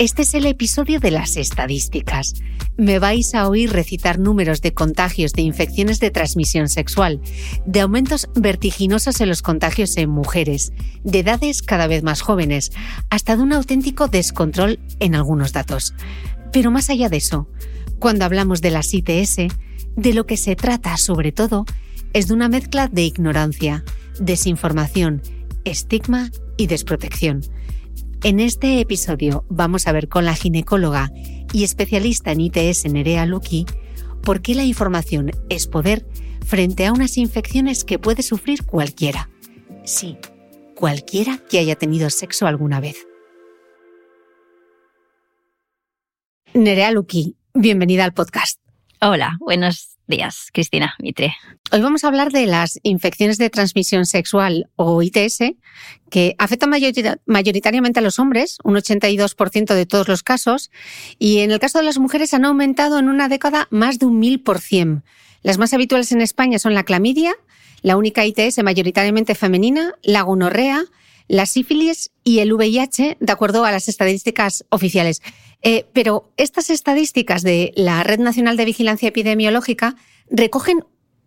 Este es el episodio de las estadísticas. Me vais a oír recitar números de contagios de infecciones de transmisión sexual, de aumentos vertiginosos en los contagios en mujeres, de edades cada vez más jóvenes, hasta de un auténtico descontrol en algunos datos. Pero más allá de eso, cuando hablamos de las ITS, de lo que se trata sobre todo es de una mezcla de ignorancia, desinformación, estigma y desprotección en este episodio vamos a ver con la ginecóloga y especialista en ITS Nerea Luki por qué la información es poder frente a unas infecciones que puede sufrir cualquiera. Sí, cualquiera que haya tenido sexo alguna vez. Nerea Luki, bienvenida al podcast. Hola, buenos días, Cristina Mitre. Hoy vamos a hablar de las infecciones de transmisión sexual o ITS que afectan mayoritariamente a los hombres, un 82% de todos los casos, y en el caso de las mujeres han aumentado en una década más de un 1000%. Las más habituales en España son la clamidia, la única ITS mayoritariamente femenina, la gonorrea, la sífilis y el VIH, de acuerdo a las estadísticas oficiales. Eh, pero estas estadísticas de la Red Nacional de Vigilancia Epidemiológica recogen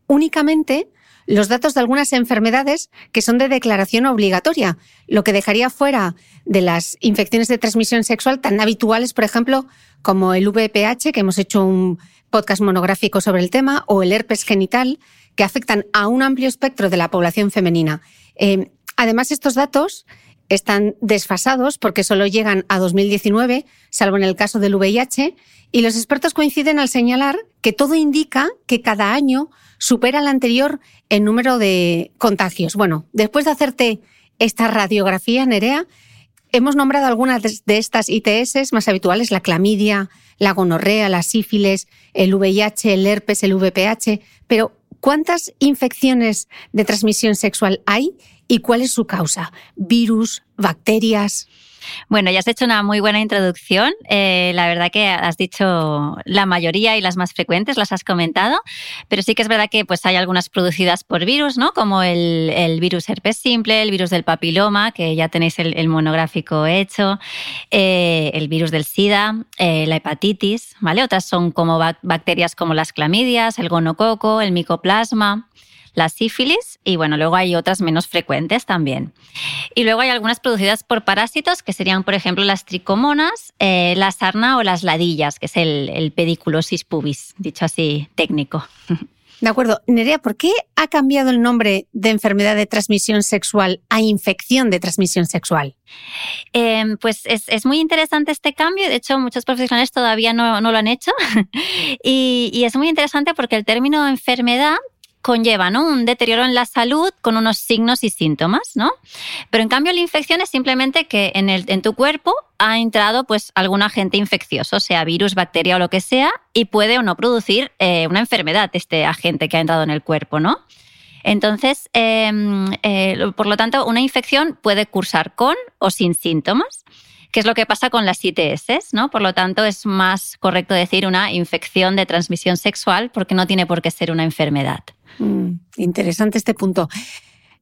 únicamente los datos de algunas enfermedades que son de declaración obligatoria, lo que dejaría fuera de las infecciones de transmisión sexual tan habituales, por ejemplo, como el VPH, que hemos hecho un podcast monográfico sobre el tema, o el herpes genital, que afectan a un amplio espectro de la población femenina. Eh, Además, estos datos están desfasados porque solo llegan a 2019, salvo en el caso del VIH, y los expertos coinciden al señalar que todo indica que cada año supera el anterior en número de contagios. Bueno, después de hacerte esta radiografía, Nerea, hemos nombrado algunas de estas ITS más habituales, la clamidia, la gonorrea, la sífilis, el VIH, el herpes, el VPH, pero ¿cuántas infecciones de transmisión sexual hay y cuál es su causa. Virus, bacterias. Bueno, ya has hecho una muy buena introducción. Eh, la verdad que has dicho la mayoría y las más frecuentes, las has comentado, pero sí que es verdad que pues, hay algunas producidas por virus, ¿no? Como el, virus herpes simple, el virus del papiloma, que ya tenéis el, monográfico hecho, eh, el virus del SIDA, eh, la hepatitis, ¿vale? Otras son como bacterias como las clamidias, el gonococo, el micoplasma la sífilis y bueno, luego hay otras menos frecuentes también. Y luego hay algunas producidas por parásitos que serían, por ejemplo, las tricomonas, eh, la sarna o las ladillas, que es el, el pediculosis pubis, dicho así técnico. De acuerdo. Nerea, ¿por qué ha cambiado el nombre de enfermedad de transmisión sexual a infección de transmisión sexual? Em, pues es, muy interesante este cambio. De hecho, muchos profesionales todavía no, lo han hecho. y, y es muy interesante porque el término enfermedad conlleva ¿no? un deterioro en la salud con unos signos y síntomas, ¿no? Pero en cambio la infección es simplemente que en, el, en tu cuerpo ha entrado pues algún agente infeccioso, sea virus, bacteria o lo que sea, y puede o no producir eh, una enfermedad este agente que ha entrado en el cuerpo, ¿no? Entonces, em, eh, por lo tanto, una infección puede cursar con o sin síntomas que es lo que pasa con las ITS, ¿no? Por lo tanto, es más correcto decir una infección de transmisión sexual porque no tiene por qué ser una enfermedad. Mm, interesante este punto.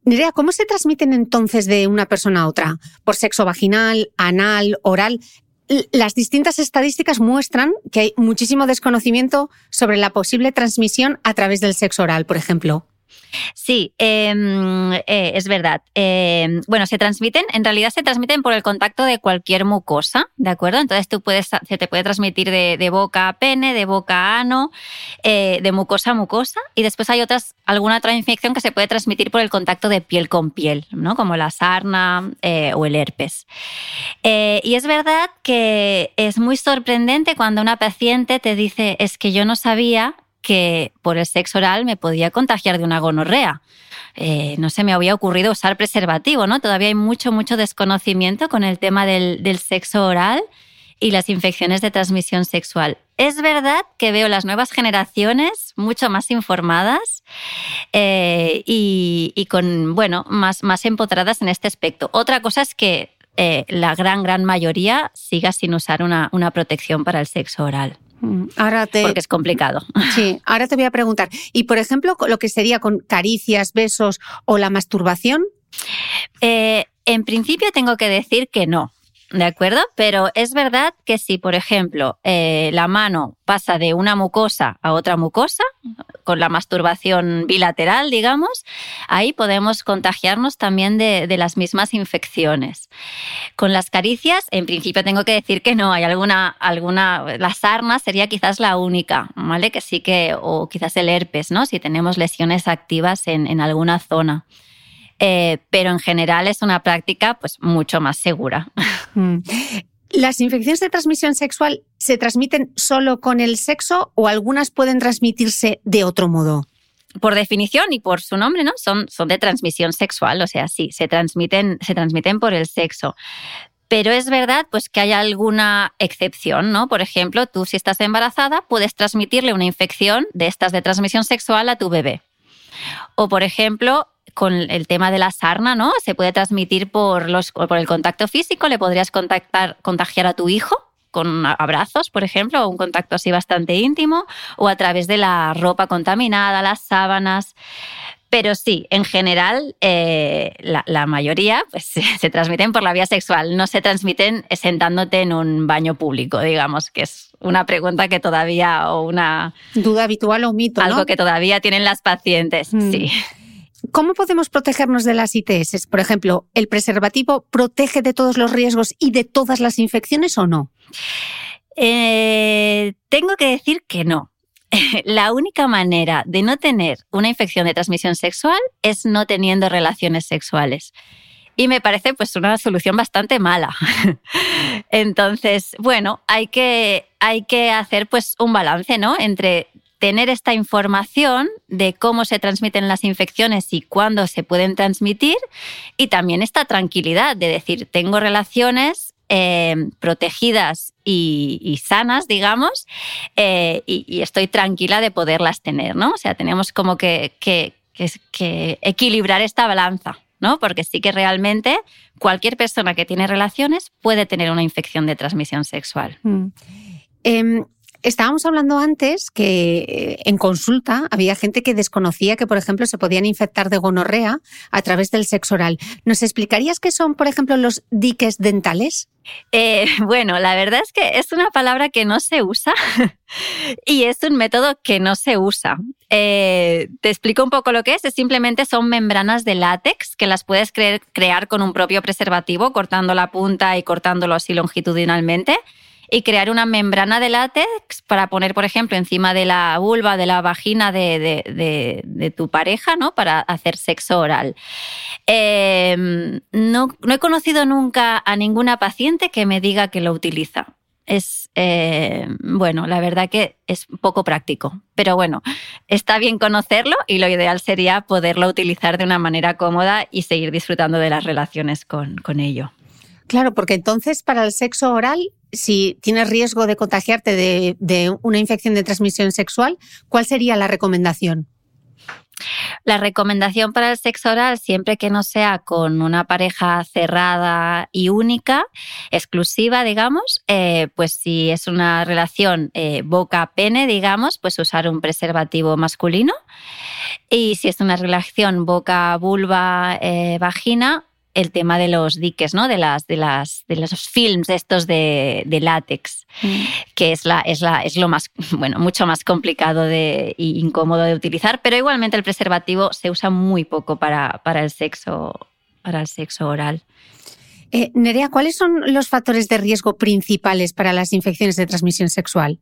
Nerea, ¿cómo se transmiten entonces de una persona a otra? ¿Por sexo vaginal, anal, oral? Las distintas estadísticas muestran que hay muchísimo desconocimiento sobre la posible transmisión a través del sexo oral, por ejemplo. Sí, em, eh, es verdad. Em, bueno, se transmiten, en realidad se transmiten por el contacto de cualquier mucosa, ¿de acuerdo? Entonces tú puedes, se te puede transmitir de, boca a pene, de boca a ano, eh, de mucosa a mucosa, y después hay otras, alguna otra infección que se puede transmitir por el contacto de piel con piel, ¿no? Como la sarna eh, o el herpes. y es verdad que es muy sorprendente cuando una paciente te dice, es que yo no sabía que por el sexo oral me podía contagiar de una gonorrea. Eh, no se me había ocurrido usar preservativo, ¿no? Todavía hay mucho, mucho desconocimiento con el tema del, sexo oral y las infecciones de transmisión sexual. Es verdad que veo las nuevas generaciones mucho más informadas eh, y, con, bueno, más, más empotradas en este aspecto. Otra cosa es que eh, la gran, gran mayoría siga sin usar una protección para el sexo oral. Mm, ahora te... Porque es complicado. Sí, ahora te voy a preguntar. Y por ejemplo, lo que sería con caricias, besos o la masturbación. Eh, en principio tengo que decir que no. ¿De acuerdo? Pero es verdad que si, por ejemplo, eh, la mano pasa de una mucosa a otra mucosa, con la masturbación bilateral, digamos, ahí podemos contagiarnos también de, las mismas infecciones. Con las caricias, en principio tengo que decir que no, hay alguna, alguna, las armas sería quizás la única, ¿vale? Que sí que, o quizás el herpes, ¿no? Si tenemos lesiones activas en, en alguna zona. Eh, pero en general es una práctica pues, mucho más segura. Mm. ¿Las infecciones de transmisión sexual se transmiten solo con el sexo o algunas pueden transmitirse de otro modo? por definición y por su nombre, ¿no? Son, son de transmisión sexual, o sea, sí, se transmiten, se transmiten por el sexo. Pero es verdad pues, que hay alguna excepción, ¿no? Por ejemplo, tú si estás embarazada puedes transmitirle una infección de estas de transmisión sexual a tu bebé. O, por ejemplo, con el tema de la sarna, ¿no? Se puede transmitir por, los, por el contacto físico, le podrías contactar, contagiar a tu hijo con abrazos, por ejemplo, o un contacto así bastante íntimo, o a través de la ropa contaminada, las sábanas. Pero sí, en general, eh, la, mayoría pues, se transmiten por la vía sexual, no se transmiten sentándote en un baño público, digamos, que es una pregunta que todavía, o una... Duda habitual o mito. Algo que todavía tienen las pacientes, mm. sí. ¿Cómo podemos protegernos de las ITS? Por ejemplo, ¿el preservativo protege de todos los riesgos y de todas las infecciones o no? Eh, tengo que decir que no. La única manera de no tener una infección de transmisión sexual es no teniendo relaciones sexuales. Y me parece pues una solución bastante mala. Entonces, bueno, hay que, hay que hacer pues un balance, ¿no? Entre tener esta información de cómo se transmiten las infecciones y cuándo se pueden transmitir y también esta tranquilidad de decir, tengo relaciones eh, protegidas y, sanas, digamos, eh, y, estoy tranquila de poderlas tener, ¿no? O sea, tenemos como que, que, equilibrar esta balanza. ¿no? Porque sí que realmente cualquier persona que tiene relaciones puede tener una infección de transmisión sexual. Mm. Em, Estábamos hablando antes que eh, en consulta había gente que desconocía que, por ejemplo, se podían infectar de gonorrea a través del sexo oral. ¿Nos explicarías qué son, por ejemplo, los diques dentales? Eh, bueno, la verdad es que es una palabra que no se usa y es un método que no se usa. Eh, te explico un poco lo que es. Es simplemente son membranas de látex que las puedes crear con un propio preservativo, cortando la punta y cortándolo así longitudinalmente y crear una membrana de látex para poner, por ejemplo, encima de la vulva, de la vagina de, tu pareja, ¿no? Para hacer sexo oral. Em, no, no, he conocido nunca a ninguna paciente que me diga que lo utiliza. Es, eh, bueno, la verdad que es poco práctico, pero bueno, está bien conocerlo y lo ideal sería poderlo utilizar de una manera cómoda y seguir disfrutando de las relaciones con, con ello. Claro, porque entonces para el sexo oral, si tienes riesgo de contagiarte de, una infección de transmisión sexual, ¿cuál sería la recomendación? La recomendación para el sexo oral, siempre que no sea con una pareja cerrada y única, exclusiva, digamos, eh, pues si es una relación eh, boca-pene, digamos, pues usar un preservativo masculino. Y si es una relación boca-vulva-vagina, el tema de los diques, ¿no? De las, de las, de los films estos de, látex, mm. que es la, es la, es lo más, bueno, mucho más complicado de, e incómodo de utilizar, pero igualmente el preservativo se usa muy poco para, para el sexo, para el sexo oral. Eh, Nerea, ¿cuáles son los factores de riesgo principales para las infecciones de transmisión sexual?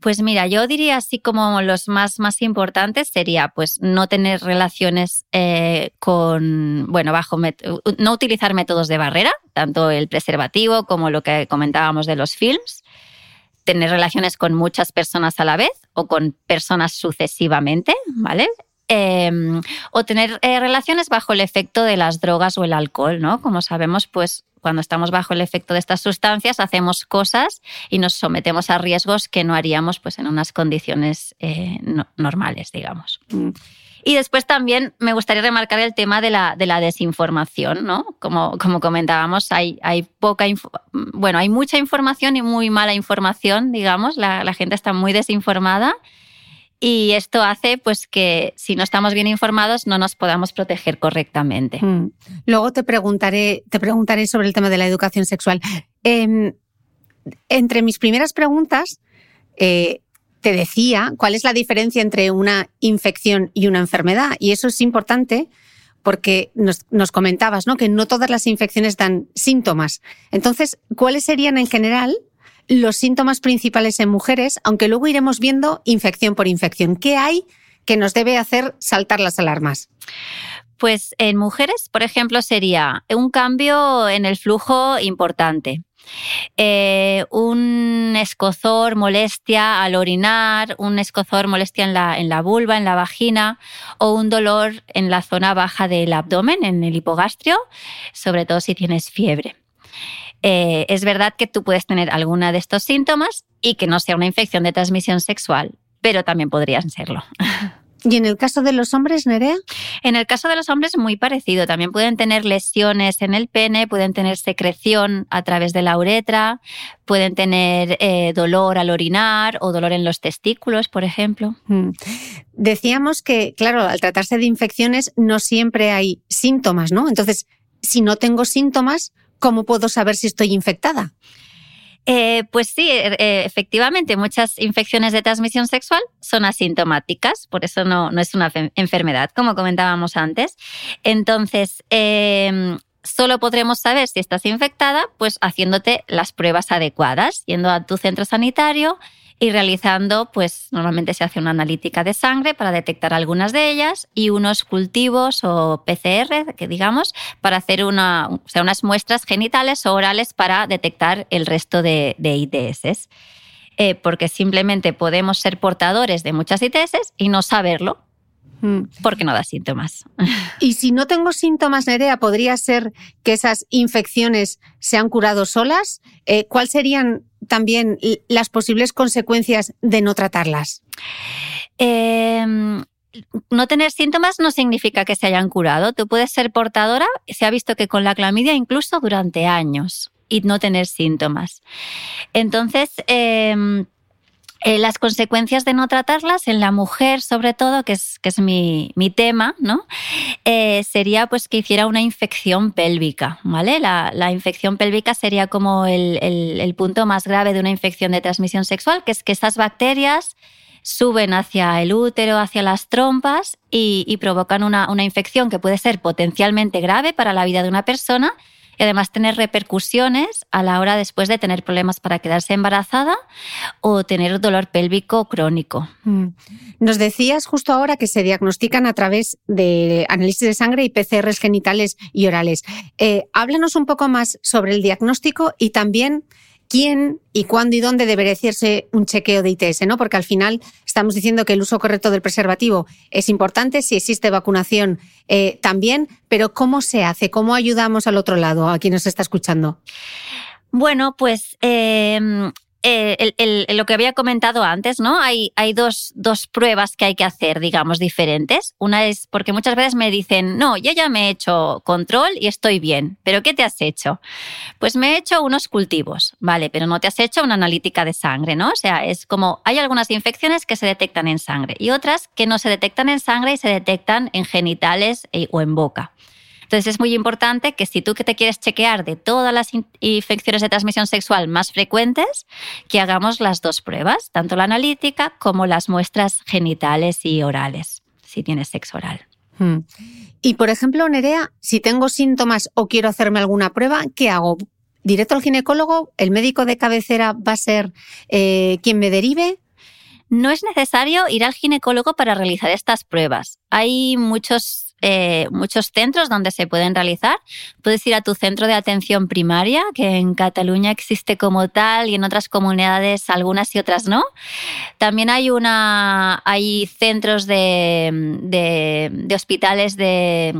Pues mira, yo diría así como los más, más importantes sería pues no tener relaciones eh, con, bueno, bajo, no utilizar métodos de barrera, tanto el preservativo como lo que comentábamos de los films tener relaciones con muchas personas a la vez o con personas sucesivamente, ¿vale? Em, o tener eh, relaciones bajo el efecto de las drogas o el alcohol, ¿no? Como sabemos, pues cuando estamos bajo el efecto de estas sustancias hacemos cosas y nos sometemos a riesgos que no haríamos pues, en unas condiciones eh, normales, digamos. Mm. Y después también me gustaría remarcar el tema de la, de la desinformación, ¿no? Como, como comentábamos, hay, hay poca bueno, hay mucha información y muy mala información, digamos, la, la gente está muy desinformada y esto hace pues que si no estamos bien informados no nos podamos proteger correctamente. Mm. Luego te preguntaré, te preguntaré sobre el tema de la educación sexual. Em, entre mis primeras preguntas eh, te decía cuál es la diferencia entre una infección y una enfermedad y eso es importante porque nos, nos, comentabas ¿no? que no todas las infecciones dan síntomas. Entonces, ¿cuáles serían en general los síntomas principales en mujeres, aunque luego iremos viendo infección por infección. ¿Qué hay que nos debe hacer saltar las alarmas? Pues en mujeres, por ejemplo, sería un cambio en el flujo importante. Eh, un escozor, molestia al orinar, un escozor, molestia en la, en la vulva, en la vagina o un dolor en la zona baja del abdomen, en el hipogastrio, sobre todo si tienes fiebre. Eh, es verdad que tú puedes tener alguna de estos síntomas y que no sea una infección de transmisión sexual, pero también podrían serlo. ¿Y en el caso de los hombres, Nerea? En el caso de los hombres, muy parecido. También pueden tener lesiones en el pene, pueden tener secreción a través de la uretra, pueden tener eh, dolor al orinar o dolor en los testículos, por ejemplo. Mm. Decíamos que, claro, al tratarse de infecciones no siempre hay síntomas, ¿no? Entonces, si no tengo síntomas, ¿cómo puedo saber si estoy infectada? Eh, pues sí, er, eh, efectivamente, muchas infecciones de transmisión sexual son asintomáticas, por eso no, es una enfermedad, como comentábamos antes. Entonces, em, solo podremos saber si estás infectada, pues haciéndote las pruebas adecuadas, yendo a tu centro sanitario y realizando, pues normalmente se hace una analítica de sangre para detectar algunas de ellas y unos cultivos o PCR, que digamos, para hacer una, o sea, unas muestras genitales o orales para detectar el resto de, ITS. Eh, porque simplemente podemos ser portadores de muchas ITS y no saberlo, mm. porque no da síntomas. Y si no tengo síntomas, Nerea, ¿podría ser que esas infecciones se han curado solas? Eh, ¿Cuáles serían también las posibles consecuencias de no tratarlas? Em, no tener síntomas no significa que se hayan curado. Tú puedes ser portadora, se ha visto que con la clamidia incluso durante años y no tener síntomas. Entonces, em, Eh, las consecuencias de no tratarlas en la mujer, sobre todo, que es, que es mi, tema, ¿no? Eh, sería pues que hiciera una infección pélvica, ¿vale? La, infección pélvica sería como el, punto más grave de una infección de transmisión sexual, que es que estas bacterias suben hacia el útero, hacia las trompas y, provocan una, una infección que puede ser potencialmente grave para la vida de una persona y además tener repercusiones a la hora después de tener problemas para quedarse embarazada o tener dolor pélvico crónico. Mm. Nos decías justo ahora que se diagnostican a través de análisis de sangre y PCRs genitales y orales. Eh, háblanos un poco más sobre el diagnóstico y también quién y cuándo y dónde debería hacerse un chequeo de ITS, ¿no? Porque al final estamos diciendo que el uso correcto del preservativo es importante, si existe vacunación eh, también, pero ¿cómo se hace? ¿Cómo ayudamos al otro lado, a quien nos está escuchando? Bueno, pues eh, eh, lo que había comentado antes, ¿no? Hay, dos, pruebas que hay que hacer, digamos, diferentes. Una es porque muchas veces me dicen, no, yo ya me he hecho control y estoy bien, pero ¿qué te has hecho? Pues me he hecho unos cultivos, ¿vale? Pero no te has hecho una analítica de sangre, ¿no? O sea, es como, hay algunas infecciones que se detectan en sangre y otras que no se detectan en sangre y se detectan en genitales eh, o en boca. Entonces es muy importante que si tú que te quieres chequear de todas las infecciones de transmisión sexual más frecuentes, que hagamos las dos pruebas, tanto la analítica como las muestras genitales y orales, si tienes sexo oral. Hmm. Y por ejemplo, Nerea, si tengo síntomas o quiero hacerme alguna prueba, ¿qué hago? ¿Directo al ginecólogo? ¿El médico de cabecera va a ser eh, quien me derive? No es necesario ir al ginecólogo para realizar estas pruebas. Hay muchos eh, muchos centros donde se pueden realizar. Puedes ir a tu centro de atención primaria, que en Cataluña existe como tal y en otras comunidades algunas y otras no. También hay, una, hay centros de, de hospitales de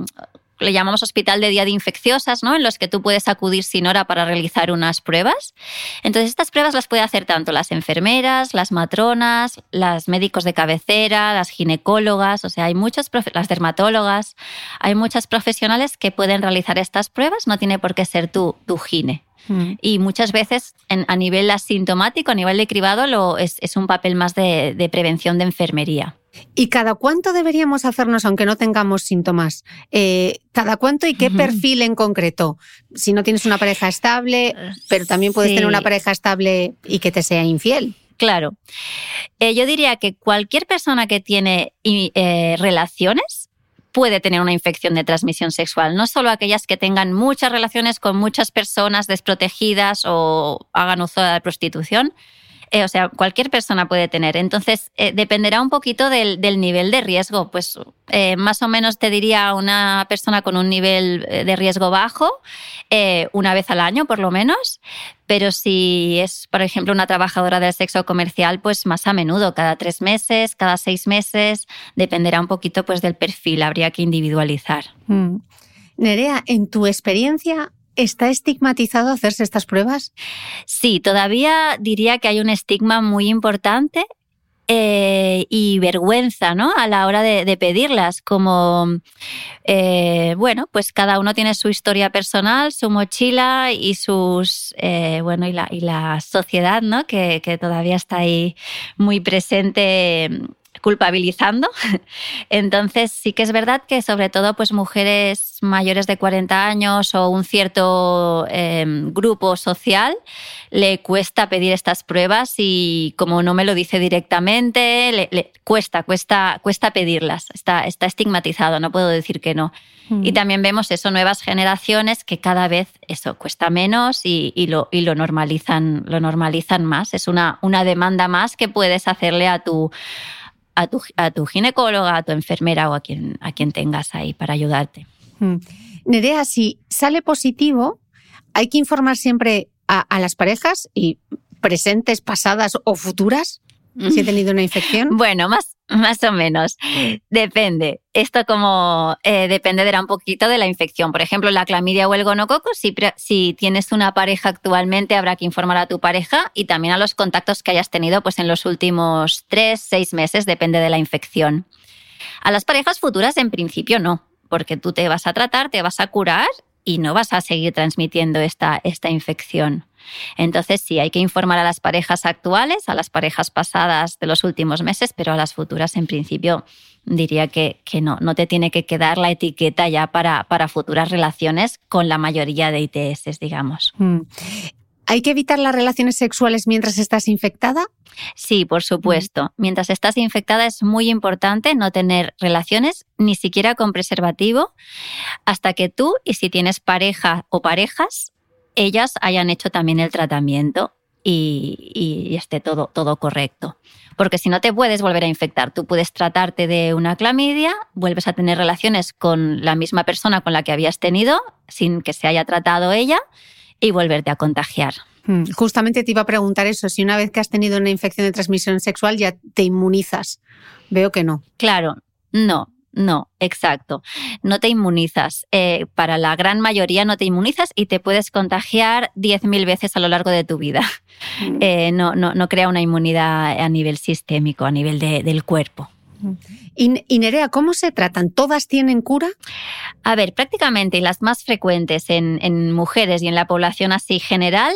le llamamos hospital de día de infecciosas, ¿no? En los que tú puedes acudir sin hora para realizar unas pruebas. Entonces, estas pruebas las puede hacer tanto las enfermeras, las matronas, las médicos de cabecera, las ginecólogas, o sea, hay muchas, las dermatólogas, hay muchas profesionales que pueden realizar estas pruebas, no tiene por qué ser tú, tu gine. Mm. Y muchas veces a nivel asintomático, a nivel de cribado, lo, es, un papel más de prevención de enfermería. ¿Y cada cuánto deberíamos hacernos, aunque no tengamos síntomas? Eh, ¿Cada cuánto y qué perfil en concreto? Si no tienes una pareja estable, pero también puedes tener una pareja estable y que te sea infiel. Claro. Eh, yo diría que cualquier persona que tiene eh, relaciones puede tener una infección de transmisión sexual, no solo aquellas que tengan muchas relaciones con muchas personas desprotegidas o hagan uso de la prostitución, eh, o sea, cualquier persona puede tener. Entonces, eh, dependerá un poquito del, nivel de riesgo. Pues eh, más o menos te diría una persona con un nivel de riesgo bajo, una vez al año por lo menos. Pero si es, por ejemplo, una trabajadora del sexo comercial, pues más a menudo, cada tres meses, cada seis meses, dependerá un poquito pues, del perfil, habría que individualizar. Mm. Nerea, en tu experiencia, ¿Está estigmatizado hacerse estas pruebas? Sí, todavía diría que hay un estigma muy importante eh, y vergüenza ¿no? a la hora de, pedirlas, como, eh, bueno, pues cada uno tiene su historia personal, su mochila y sus, eh, bueno, y la, y la sociedad, ¿no? Que, que, todavía está ahí muy presente culpabilizando. Entonces sí que es verdad que sobre todo pues mujeres mayores de 40 años o un cierto em, grupo social le cuesta pedir estas pruebas y como no me lo dice directamente, le, cuesta, cuesta, cuesta pedirlas. Está, está estigmatizado, no puedo decir que no. Mm. Y también vemos eso, nuevas generaciones que cada vez eso cuesta menos y, y, lo, y lo, normalizan, lo normalizan más. Es una, una demanda más que puedes hacerle a tu a tu, a tu ginecóloga, a tu enfermera o a quien, a quien tengas ahí para ayudarte. Hmm. Nerea, si sale positivo, hay que informar siempre a las parejas y presentes, pasadas o futuras si he tenido una infección? Bueno, más, más o menos. Depende. Esto como eh, dependerá un poquito de la infección. Por ejemplo, la clamidia o el gonococo, si, si tienes una pareja actualmente, habrá que informar a tu pareja y también a los contactos que hayas tenido pues, en los últimos tres, seis meses, depende de la infección. A las parejas futuras, en principio, no, porque tú te vas a tratar, te vas a curar y no vas a seguir transmitiendo esta, esta infección. Entonces sí, hay que informar a las parejas actuales, a las parejas pasadas de los últimos meses, pero a las futuras en principio diría que, que no, no te tiene que quedar la etiqueta ya para, para futuras relaciones con la mayoría de ITS, digamos. Mm. ¿Hay que evitar las relaciones sexuales mientras estás infectada? Sí, por supuesto. Mientras estás infectada es muy importante no tener relaciones ni siquiera con preservativo hasta que tú y si tienes pareja o parejas, ellas hayan hecho también el tratamiento y, esté todo, todo correcto. Porque si no te puedes volver a infectar, tú puedes tratarte de una clamidia, vuelves a tener relaciones con la misma persona con la que habías tenido sin que se haya tratado ella y volverte a contagiar. Hmm, justamente te iba a preguntar eso, si una vez que has tenido una infección de transmisión sexual ya te inmunizas. Veo que no. Claro, no. No, exacto. No te inmunizas. Eh, para la gran mayoría no te inmunizas y te puedes contagiar 10.000 veces a lo largo de tu vida. Hmm. Eh, no, no, no, crea una inmunidad a nivel sistémico, a nivel del cuerpo. Hmm. Y, Nerea, ¿cómo se tratan? ¿Todas tienen cura? A ver, prácticamente las más frecuentes en mujeres y en la población así general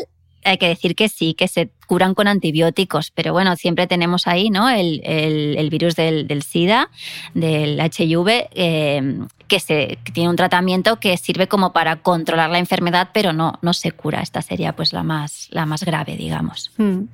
hay que decir que sí, que se curan con antibióticos, pero bueno, siempre tenemos ahí ¿no? el, virus del, SIDA, del HIV, eh, que, se, tiene un tratamiento que sirve como para controlar la enfermedad, pero no, no se cura. Esta sería pues la más, la más grave, digamos. Hmm.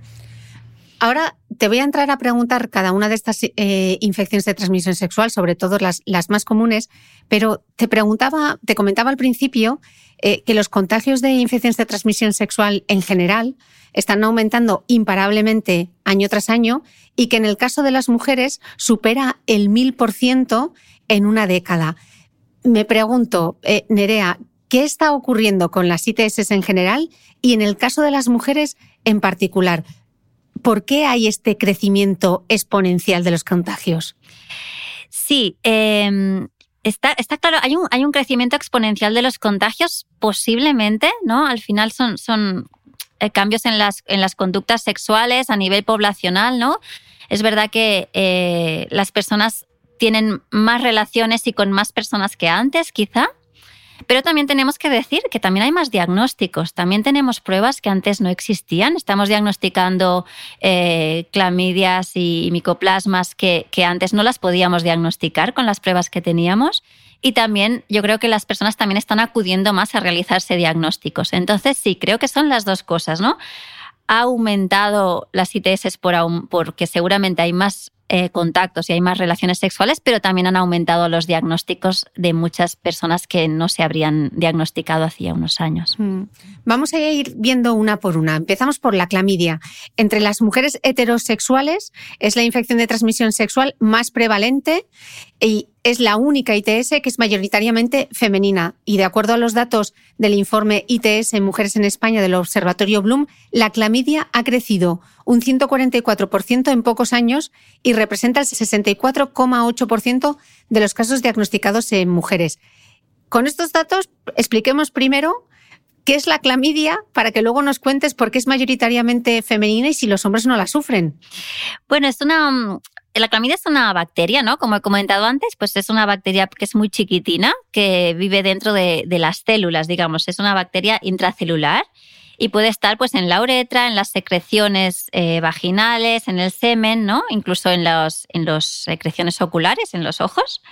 Ahora te voy a entrar a preguntar cada una de estas eh, infecciones de transmisión sexual, sobre todo las, las, más comunes, pero te preguntaba, te comentaba al principio eh, que los contagios de infecciones de transmisión sexual en general están aumentando imparablemente año tras año y que en el caso de las mujeres supera el mil por ciento en una década. Me pregunto, eh, Nerea, ¿qué está ocurriendo con las ITS en general y en el caso de las mujeres en particular? ¿Por qué hay este crecimiento exponencial de los contagios? Sí, em, Está, está claro, hay un, hay un crecimiento exponencial de los contagios, posiblemente, ¿no? Al final son, son eh, cambios en las, en las conductas sexuales a nivel poblacional, ¿no? Es verdad que eh, las personas tienen más relaciones y con más personas que antes, quizá, pero también tenemos que decir que también hay más diagnósticos, también tenemos pruebas que antes no existían. Estamos diagnosticando eh, clamidias y micoplasmas que, que antes no las podíamos diagnosticar con las pruebas que teníamos. Y también yo creo que las personas también están acudiendo más a realizarse diagnósticos. Entonces sí, creo que son las dos cosas, ¿no? Ha aumentado las ITS por, porque seguramente hay más eh, contactos y hay más relaciones sexuales, pero también han aumentado los diagnósticos de muchas personas que no se habrían diagnosticado hacía unos años. Mm. Vamos a ir viendo una por una. Empezamos por la clamidia. Entre las mujeres heterosexuales es la infección de transmisión sexual más prevalente y es la única ITS que es mayoritariamente femenina. Y de acuerdo a los datos del informe ITS en Mujeres en España del Observatorio Bloom, la clamidia ha crecido un 144% en pocos años y representa el 64,8% de los casos diagnosticados en mujeres. Con estos datos, expliquemos primero qué es la clamidia para que luego nos cuentes por qué es mayoritariamente femenina y si los hombres no la sufren. Bueno, es una, la clamidia es una bacteria, ¿no? Como he comentado antes, pues es una bacteria que es muy chiquitina, que vive dentro de, las células, digamos. Es una bacteria intracelular y puede estar pues en la uretra, en las secreciones eh, vaginales, en el semen, ¿no? Incluso en las en los secreciones oculares, en los ojos.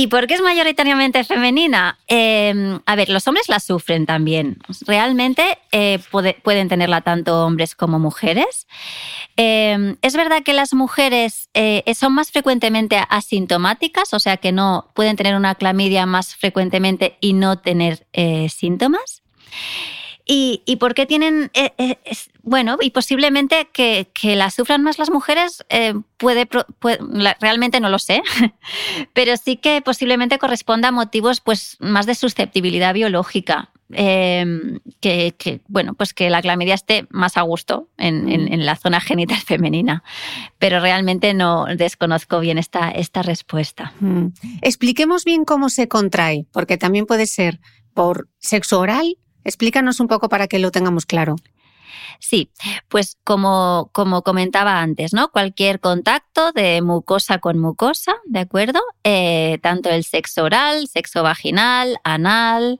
¿Y por qué es mayoritariamente femenina? Em, a ver, los hombres la sufren también. Realmente eh, pueden tenerla tanto hombres como mujeres. Em, es verdad que las mujeres eh, son más frecuentemente asintomáticas, o sea que no pueden tener una clamidia más frecuentemente y no tener eh, síntomas. ¿Y, por qué tienen, eh, eh, bueno, y posiblemente que, que, la sufran más las mujeres, eh, puede, realmente no lo sé, pero sí que posiblemente corresponda a motivos pues, más de susceptibilidad biológica. Em, que, bueno, pues que la clamidia esté más a gusto en, en, en, la zona genital femenina. Pero realmente no desconozco bien esta, esta respuesta. Mm. Expliquemos bien cómo se contrae, porque también puede ser por sexo oral Explícanos un poco para que lo tengamos claro. Sí, pues como, como comentaba antes, ¿no? Cualquier contacto de mucosa con mucosa, ¿de acuerdo? Eh, tanto el sexo oral, sexo vaginal, anal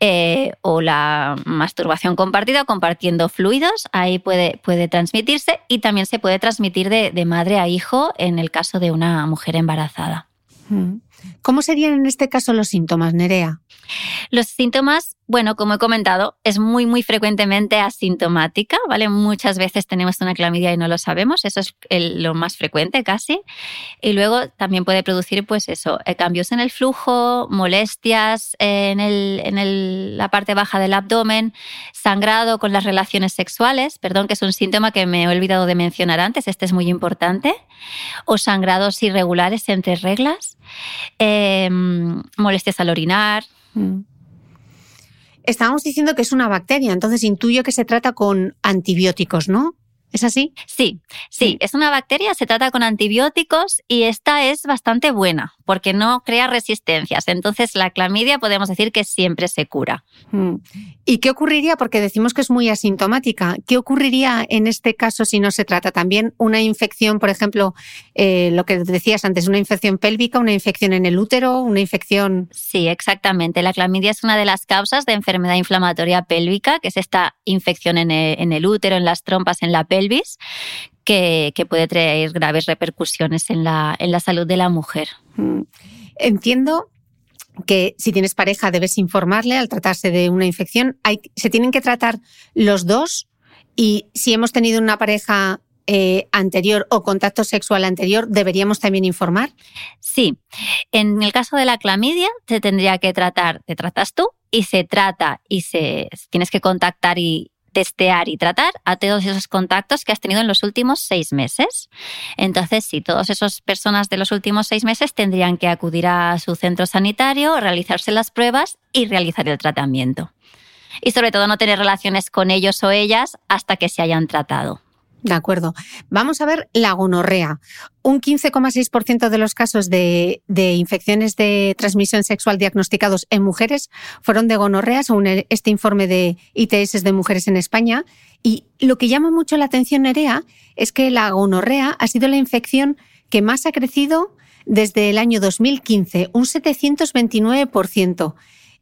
eh, o la masturbación compartida, compartiendo fluidos, ahí puede, puede transmitirse y también se puede transmitir de, de madre a hijo en el caso de una mujer embarazada. Mm. ¿Cómo serían en este caso los síntomas, Nerea? Los síntomas, bueno, como he comentado, es muy, muy frecuentemente asintomática, ¿vale? Muchas veces tenemos una clamidia y no lo sabemos, eso es lo más frecuente casi. Y luego también puede producir, pues eso, eh, cambios en el flujo, molestias en, en la parte baja del abdomen, sangrado con las relaciones sexuales, perdón, que es un síntoma que me he olvidado de mencionar antes, este es muy importante, o sangrados irregulares entre reglas Em, molestias al orinar. Mm. Estábamos diciendo que es una bacteria, entonces intuyo que se trata con antibióticos, ¿no? ¿Es así? Sí, sí, es una bacteria, se trata con antibióticos y esta es bastante buena porque no crea resistencias. Entonces la clamidia podemos decir que siempre se cura. Mm. ¿Y qué ocurriría? Porque decimos que es muy asintomática. ¿Qué ocurriría en este caso si no se trata también una infección, por ejemplo, eh, lo que decías antes, una infección pélvica, una infección en el útero, una infección... Sí, exactamente. La clamidia es una de las causas de enfermedad inflamatoria pélvica, que es esta infección en el, útero, en las trompas, en la pelvis, que, puede traer graves repercusiones en la, en la salud de la mujer. Mm. Entiendo que si tienes pareja debes informarle al tratarse de una infección. Hay, se tienen que tratar los dos y si hemos tenido una pareja eh, anterior o contacto sexual anterior, ¿deberíamos también informar? Sí. En el caso de la clamidia, se tendría que tratar, te tratas tú y se trata y se tienes que contactar y, testear y tratar a todos esos contactos que has tenido en los últimos seis meses. Entonces, sí, todas esas personas de los últimos seis meses tendrían que acudir a su centro sanitario, realizarse las pruebas y realizar el tratamiento. Y sobre todo no tener relaciones con ellos o ellas hasta que se hayan tratado. De acuerdo. Vamos a ver la gonorrea. Un 15,6% de los casos de, infecciones de transmisión sexual diagnosticados en mujeres fueron de gonorrea, según este informe de ITS de mujeres en España. Y lo que llama mucho la atención, Nerea, es que la gonorrea ha sido la infección que más ha crecido desde el año 2015, un 729%.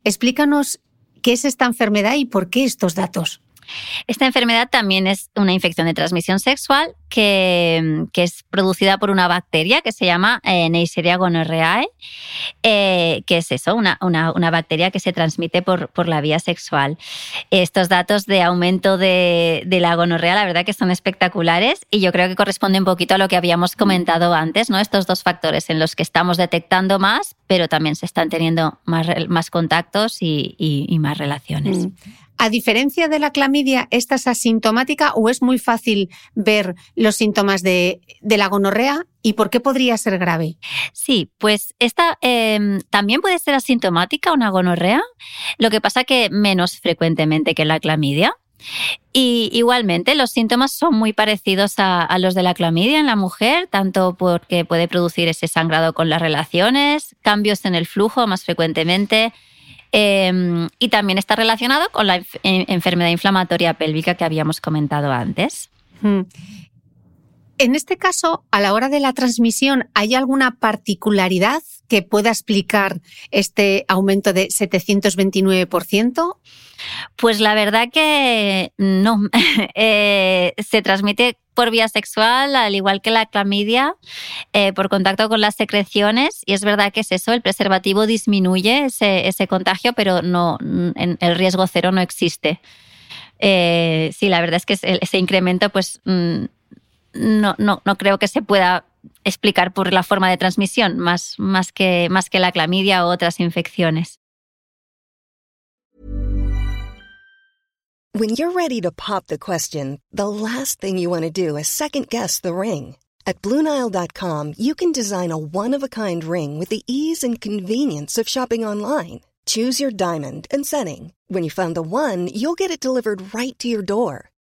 Explícanos qué es esta enfermedad y por qué estos datos. Esta enfermedad también es una infección de transmisión sexual que, es producida por una bacteria que se llama eh, Neisseria gonorrhoeae, eh, que es eso, una, bacteria que se transmite por, por, la vía sexual. Estos datos de aumento de, la gonorrea, la verdad que son espectaculares y yo creo que corresponde un poquito a lo que habíamos comentado antes, ¿no? Estos dos factores en los que estamos detectando más, pero también se están teniendo más, más contactos y, más relaciones. Mm. A diferencia de la clamidia, ¿esta es asintomática o es muy fácil ver los síntomas de, la gonorrea y por qué podría ser grave? Sí, pues esta em, también puede ser asintomática, una gonorrea, lo que pasa que menos frecuentemente que la clamidia. Y igualmente los síntomas son muy parecidos a, los de la clamidia en la mujer, tanto porque puede producir ese sangrado con las relaciones, cambios en el flujo más frecuentemente, Em, y también está relacionado con la enfermedad inflamatoria pélvica que habíamos comentado antes. Hmm. En este caso, a la hora de la transmisión, ¿hay alguna particularidad que pueda explicar este aumento de 729%? Pues la verdad que no. Eh, se transmite por vía sexual, al igual que la clamidia, eh, por contacto con las secreciones. Y es verdad que es eso, el preservativo disminuye ese, contagio, pero no, el riesgo cero no existe. Eh, sí, la verdad es que ese incremento, pues mm, no, no, no creo que se pueda explicar por la forma de transmisión, más, más, que, más que la clamidia u otras infecciones. When you're ready to pop the question, the last thing you want to do is second guess the ring. At Bluenile.com, you can design a one-of-a-kind ring with the ease and convenience of shopping online. Choose your diamond and setting. When you find the one, you'll get it delivered right to your door.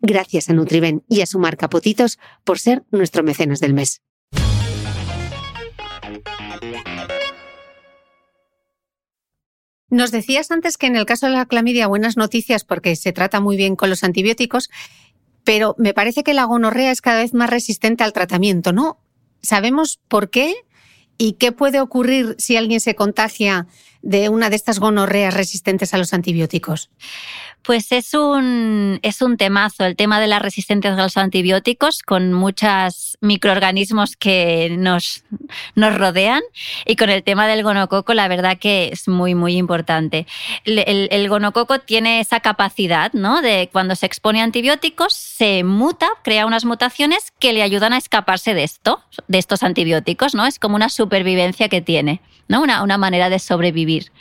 Gracias a Nutriben y a su marca por ser nuestro mecenas del mes. Nos decías antes que en el caso de la clamidia buenas noticias porque se trata muy bien con los antibióticos, pero me parece que la gonorrea es cada vez más resistente al tratamiento, ¿no? ¿Sabemos por qué? ¿Y qué puede ocurrir si alguien se contagia de una de estas gonorreas resistentes a los antibióticos? Pues es un, es un temazo el tema de las resistencias a los antibióticos con muchos microorganismos que nos, nos rodean y con el tema del gonococo la verdad que es muy muy importante. El, el, gonococo tiene esa capacidad ¿no? de cuando se expone a antibióticos se muta, crea unas mutaciones que le ayudan a escaparse de esto, de estos antibióticos, ¿no? Es como una supervivencia que tiene, ¿no? Una, una manera de sobrevivir.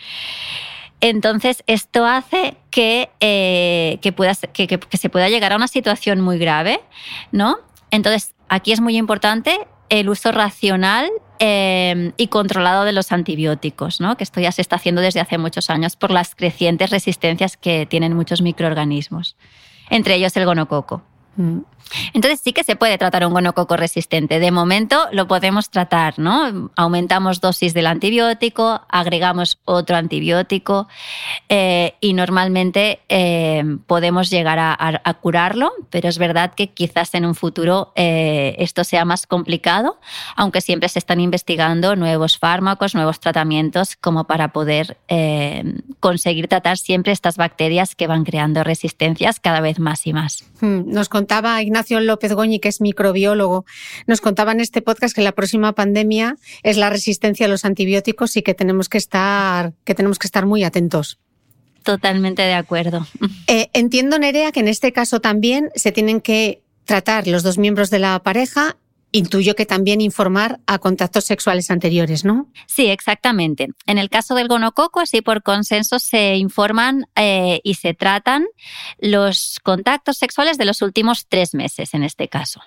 Entonces, esto hace que, eh, que, que, se pueda llegar a una situación muy grave, ¿no? Entonces, aquí es muy importante el uso racional eh, y controlado de los antibióticos, ¿no? que esto ya se está haciendo desde hace muchos años por las crecientes resistencias que tienen muchos microorganismos, entre ellos el gonococo. Mm. Entonces sí que se puede tratar un gonococo resistente. De momento lo podemos tratar, ¿no? Aumentamos dosis del antibiótico, agregamos otro antibiótico eh, y normalmente eh, podemos llegar a, curarlo, pero es verdad que quizás en un futuro eh, esto sea más complicado, aunque siempre se están investigando nuevos fármacos, nuevos tratamientos como para poder conseguir tratar siempre estas bacterias que van creando resistencias cada vez más y más. Hmm, nos contaba Ignacio López Goñi, que es microbiólogo, nos contaba en este podcast que la próxima pandemia es la resistencia a los antibióticos y que tenemos que estar, que tenemos que estar muy atentos. Totalmente de acuerdo. Eh, entiendo, Nerea, que en este caso también se tienen que tratar los dos miembros de la pareja Intuyo que también informar a contactos sexuales anteriores, ¿no? Sí, exactamente. En el caso del gonococo, así por consenso se informan eh, y se tratan los contactos sexuales de los últimos tres meses, en este caso.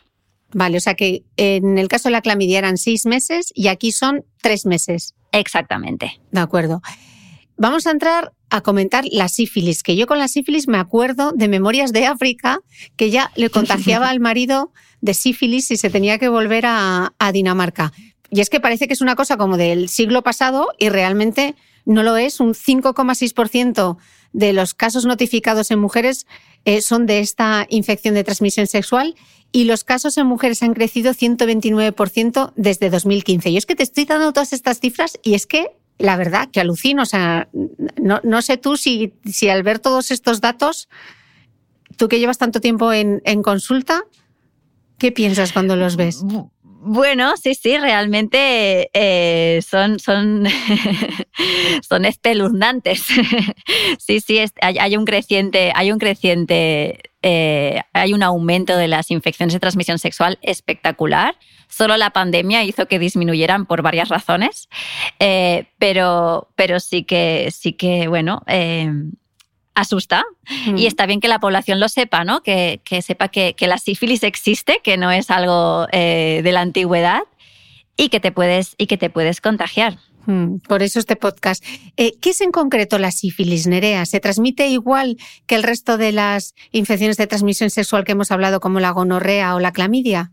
Vale, o sea que en el caso de la clamidia eran seis meses y aquí son tres meses. Exactamente. De acuerdo. Vamos a entrar a comentar la sífilis, que yo con la sífilis me acuerdo de Memorias de África, que ya le contagiaba al marido de sífilis y se tenía que volver a, Dinamarca. Y es que parece que es una cosa como del siglo pasado y realmente no lo es. Un 5,6% de los casos notificados en mujeres eh, son de esta infección de transmisión sexual y los casos en mujeres han crecido 129% desde 2015. Y es que te estoy dando todas estas cifras y es que la verdad que alucino. O sea, no, sé tú si, si, al ver todos estos datos, tú que llevas tanto tiempo en, en consulta, ¿qué piensas cuando los ves? Bueno, sí, sí, realmente eh, son, son, son espeluznantes. sí, sí, hay, un creciente, hay un creciente, eh, hay un aumento de las infecciones de transmisión sexual espectacular. Solo la pandemia hizo que disminuyeran por varias razones, eh, pero, pero sí que, sí que, bueno, asusta. Mm. Y está bien que la población lo sepa, ¿no? Que, que sepa que, que, la sífilis existe, que no es algo eh, de la antigüedad y que te puedes, y que te puedes contagiar. Mm, por eso este podcast. Eh, ¿Qué es en concreto la sífilis, Nerea? ¿Se transmite igual que el resto de las infecciones de transmisión sexual que hemos hablado, como la gonorrea o la clamidia?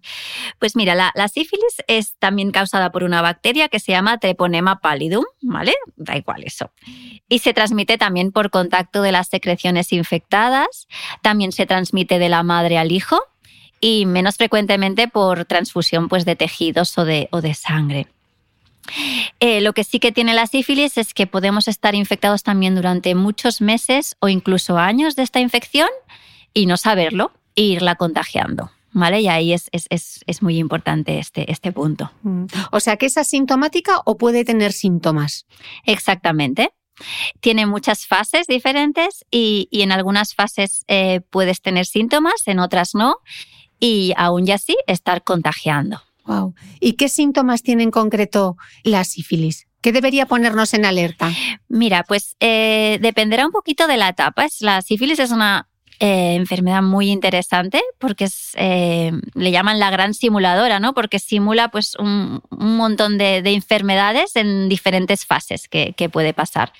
Pues mira, la, sífilis es también causada por una bacteria que se llama Treponema pallidum, ¿vale? Da igual eso. Y se transmite también por contacto de las secreciones infectadas, también se transmite de la madre al hijo y menos frecuentemente por transfusión pues, de tejidos o de sangre. Eh, lo que sí que tiene la sífilis es que podemos estar infectados también durante muchos meses o incluso años de esta infección y no saberlo e irla contagiando. ¿Vale? Y ahí es, es, es, es muy importante este, este punto. Mm. O sea, que es asintomática o puede tener síntomas. Exactamente. Tiene muchas fases diferentes y, y en algunas fases eh, puedes tener síntomas, en otras no, y aún y así estar contagiando. Wow. ¿Y qué síntomas tiene en concreto la sífilis? ¿Qué debería ponernos en alerta? Mira, pues eh, dependerá un poquito de la etapa. La sífilis es una eh, enfermedad muy interesante porque es, eh, le llaman la gran simuladora, ¿no? Porque simula pues, un, un montón de, de, enfermedades en diferentes fases que, que puede pasar.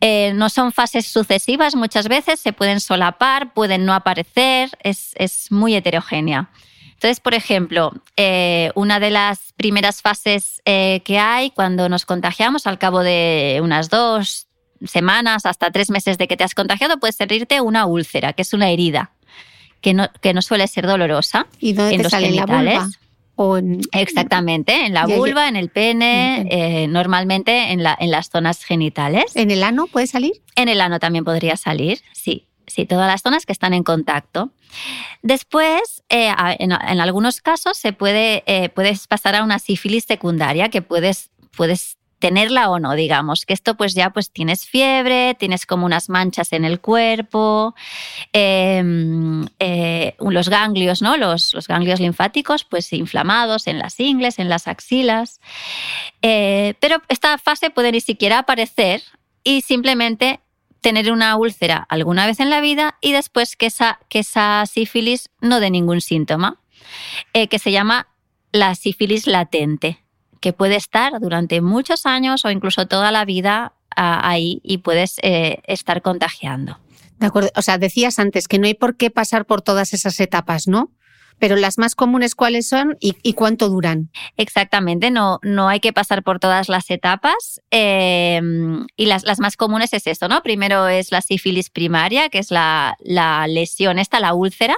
Eh, no son fases sucesivas muchas veces, se pueden solapar, pueden no aparecer, es, es muy heterogénea. Entonces, por ejemplo, eh, una de las primeras fases eh, que hay cuando nos contagiamos, al cabo de unas dos semanas hasta tres meses de que te has contagiado, puede servirte una úlcera, que es una herida, que no, que no suele ser dolorosa. ¿Y dónde en te los sale en la genitales. vulva? O en... Exactamente, en la Ya, ya. vulva, en el pene, eh, normalmente en, la, en las zonas genitales. ¿En el ano puede salir? En el ano también podría salir, sí. Sí, todas las zonas que están en contacto. Después, eh, en, algunos casos, se puede, eh, puedes pasar a una sífilis secundaria que puedes, puedes tenerla o no, digamos. Que esto pues ya pues tienes fiebre, tienes como unas manchas en el cuerpo, eh, eh, los ganglios, ¿no? Los, los ganglios linfáticos pues inflamados en las ingles, en las axilas. Pero esta fase puede ni siquiera aparecer y simplemente tener una úlcera alguna vez en la vida y después que esa, que esa sífilis no dé ningún síntoma, eh, que se llama la sífilis latente, que puede estar durante muchos años o incluso toda la vida ah, ahí y puedes eh, estar contagiando. De acuerdo. O sea, decías antes que no hay por qué pasar por todas esas etapas, ¿no? Pero las más comunes, ¿cuáles son y, cuánto duran? Exactamente, no, no hay que pasar por todas las etapas. eh, y las, las más comunes es esto, ¿no? Primero es la sífilis primaria, que es la, la lesión, esta, la úlcera,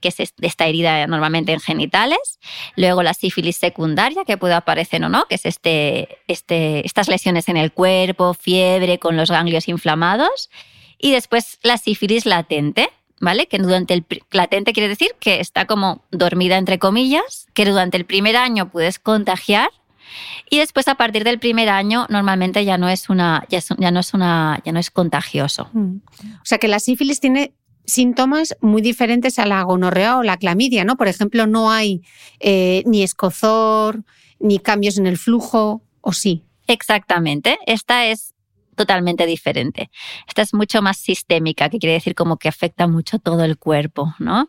que es est- esta herida normalmente en genitales. Luego la sífilis secundaria, que puede aparecer o no, que es este, este, estas lesiones en el cuerpo, fiebre con los ganglios inflamados. Y después la sífilis latente, ¿vale? Que durante el latente quiere decir que está como dormida entre comillas, que durante el primer año puedes contagiar y después a partir del primer año normalmente ya no es una ya, es- ya no es una ya no es contagioso. Mm. O sea, que la sífilis tiene síntomas muy diferentes a la gonorrea o la clamidia, ¿no? Por ejemplo, no hay eh, ni escozor, ni cambios en el flujo, o sí. Exactamente, esta es totalmente diferente. Esta es mucho más sistémica, que quiere decir como que afecta mucho todo el cuerpo, ¿no?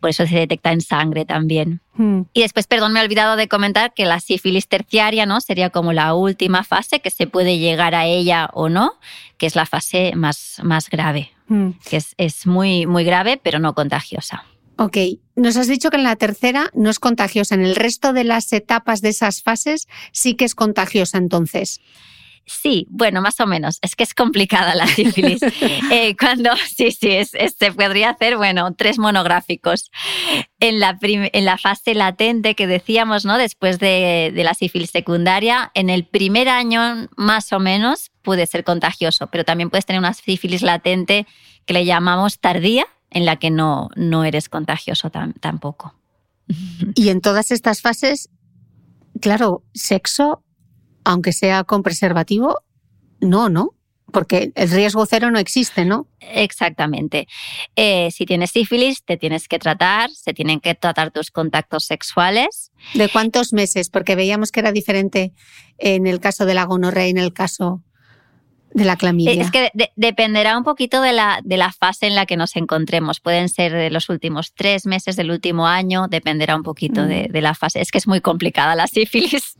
Por eso se detecta en sangre también. Mm. Y después, perdón, me he olvidado de comentar que la sífilis terciaria, ¿no? Sería como la última fase, que se puede llegar a ella o no, que es la fase más, más grave, Mm. que es, es muy, muy grave, pero no contagiosa. Ok, nos has dicho que en la tercera no es contagiosa, en el resto de las etapas de esas fases sí que es contagiosa entonces. Sí, bueno, más o menos. Es que es complicada la sífilis. Eh, cuando, sí, sí, es, es- se podría hacer, bueno, tres monográficos. En la, en la fase latente que decíamos, ¿no? Después de, de la sífilis secundaria, en el primer año, más o menos, puede ser contagioso, pero también puedes tener una sífilis latente que le llamamos tardía, en la que no, no eres contagioso tam- tampoco. Y en todas estas fases, claro, sexo, aunque sea con preservativo, no, ¿no? Porque el riesgo cero no existe, ¿no? Exactamente. Eh, si tienes sífilis, te tienes que tratar, se tienen que tratar tus contactos sexuales. ¿De cuántos meses? Porque veíamos que era diferente en el caso de la gonorrea y en el caso de la clamidia? Es que dependerá un poquito de la, de la fase en la que nos encontremos. Pueden ser de los últimos tres meses, del último año, dependerá un poquito de, mm. la fase. Es que es muy complicada la sífilis.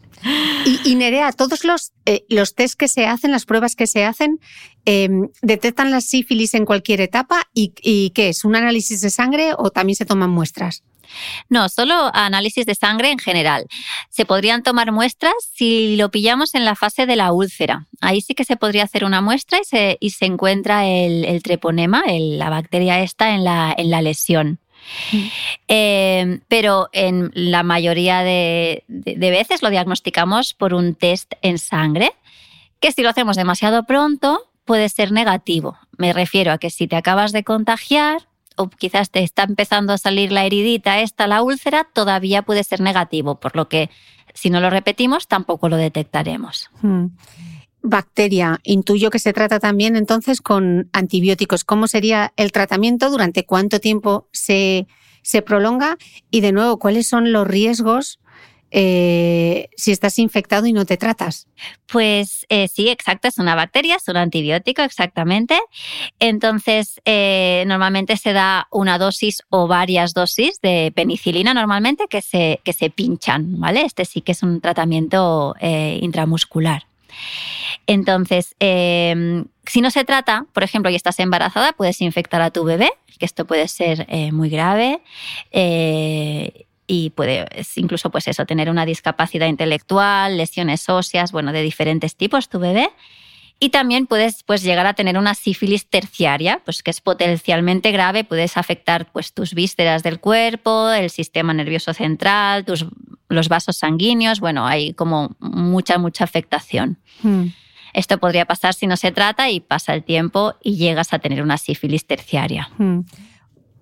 Y, Nerea, todos los, eh, los test que se hacen, las pruebas que se hacen, em, ¿detectan la sífilis en cualquier etapa? ¿Y, ¿Y qué es? ¿Un análisis de sangre o también se toman muestras? No, solo análisis de sangre en general. Se podrían tomar muestras si lo pillamos en la fase de la úlcera. Ahí sí que se podría hacer una muestra y se, y se encuentra el, treponema, la bacteria esta, en la, en la lesión. Mm. Eh, pero en la mayoría de, de, veces lo diagnosticamos por un test en sangre, que si lo hacemos demasiado pronto puede ser negativo. Me refiero a que si te acabas de contagiar, quizás te está empezando a salir la heridita esta, la úlcera, todavía puede ser negativo, por lo que si no lo repetimos tampoco lo detectaremos. Hmm. Bacteria, intuyo que se trata también entonces con antibióticos. ¿Cómo sería el tratamiento? ¿Durante cuánto tiempo se, se prolonga? Y de nuevo, ¿cuáles son los riesgos eh, si estás infectado y no te tratas. Pues eh, sí, exacto, es una bacteria, es un antibiótico, exactamente. Entonces, eh, normalmente se da una dosis o varias dosis de penicilina normalmente que se, que se pinchan, ¿vale? Este sí que es un tratamiento intramuscular. Entonces, si no se trata, por ejemplo, y estás embarazada, puedes infectar a tu bebé, que esto puede ser muy grave y puede incluso pues eso, tener una discapacidad intelectual, lesiones óseas, bueno, de diferentes tipos tu bebé. Y también puedes pues, llegar a tener una sífilis terciaria, pues, que es potencialmente grave, puedes afectar pues, tus vísceras del cuerpo, el sistema nervioso central, tus, los vasos sanguíneos, bueno, hay como mucha, mucha afectación. Hmm. Esto podría pasar si no se trata y pasa el tiempo y llegas a tener una sífilis terciaria. Hmm.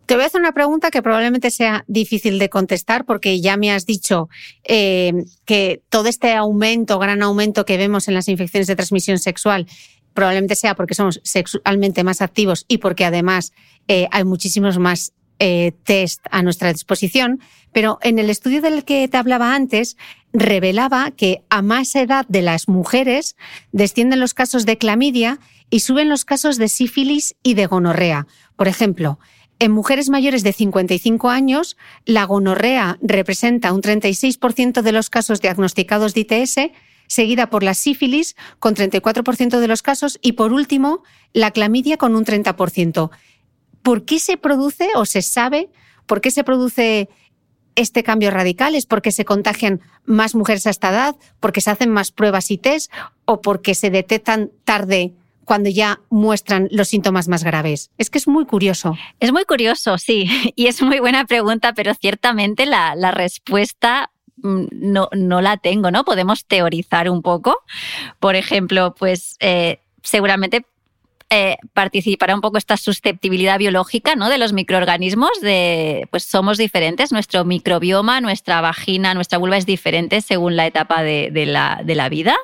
Te voy a hacer una pregunta que probablemente sea difícil de contestar porque ya me has dicho eh, que todo este aumento, gran aumento que vemos en las infecciones de transmisión sexual, probablemente sea porque somos sexualmente más activos y porque además eh, hay muchísimos más eh, test a nuestra disposición. Pero en el estudio del que te hablaba antes, revelaba que a más edad de las mujeres descienden los casos de clamidia y suben los casos de sífilis y de gonorrea. Por ejemplo, en mujeres mayores de 55 años, la gonorrea representa un 36% de los casos diagnosticados de ITS, seguida por la sífilis con 34% de los casos y por último la clamidia con un 30%. ¿Por qué se produce o se sabe por qué se produce este cambio radical? ¿Es porque se contagian más mujeres a esta edad? ¿Porque se hacen más pruebas y test? ¿O porque se detectan tarde cuando ya muestran los síntomas más graves? Es que es muy curioso. Es muy curioso, sí, y es muy buena pregunta, pero ciertamente la, respuesta mm, no, no, la tengo, ¿no? Podemos teorizar un poco. Por ejemplo, pues eh, seguramente eh, participará un poco esta susceptibilidad biológica ¿no? de los microorganismos, de pues somos diferentes, nuestro microbioma, nuestra vagina, nuestra vulva es diferente según la etapa de, la, de la vida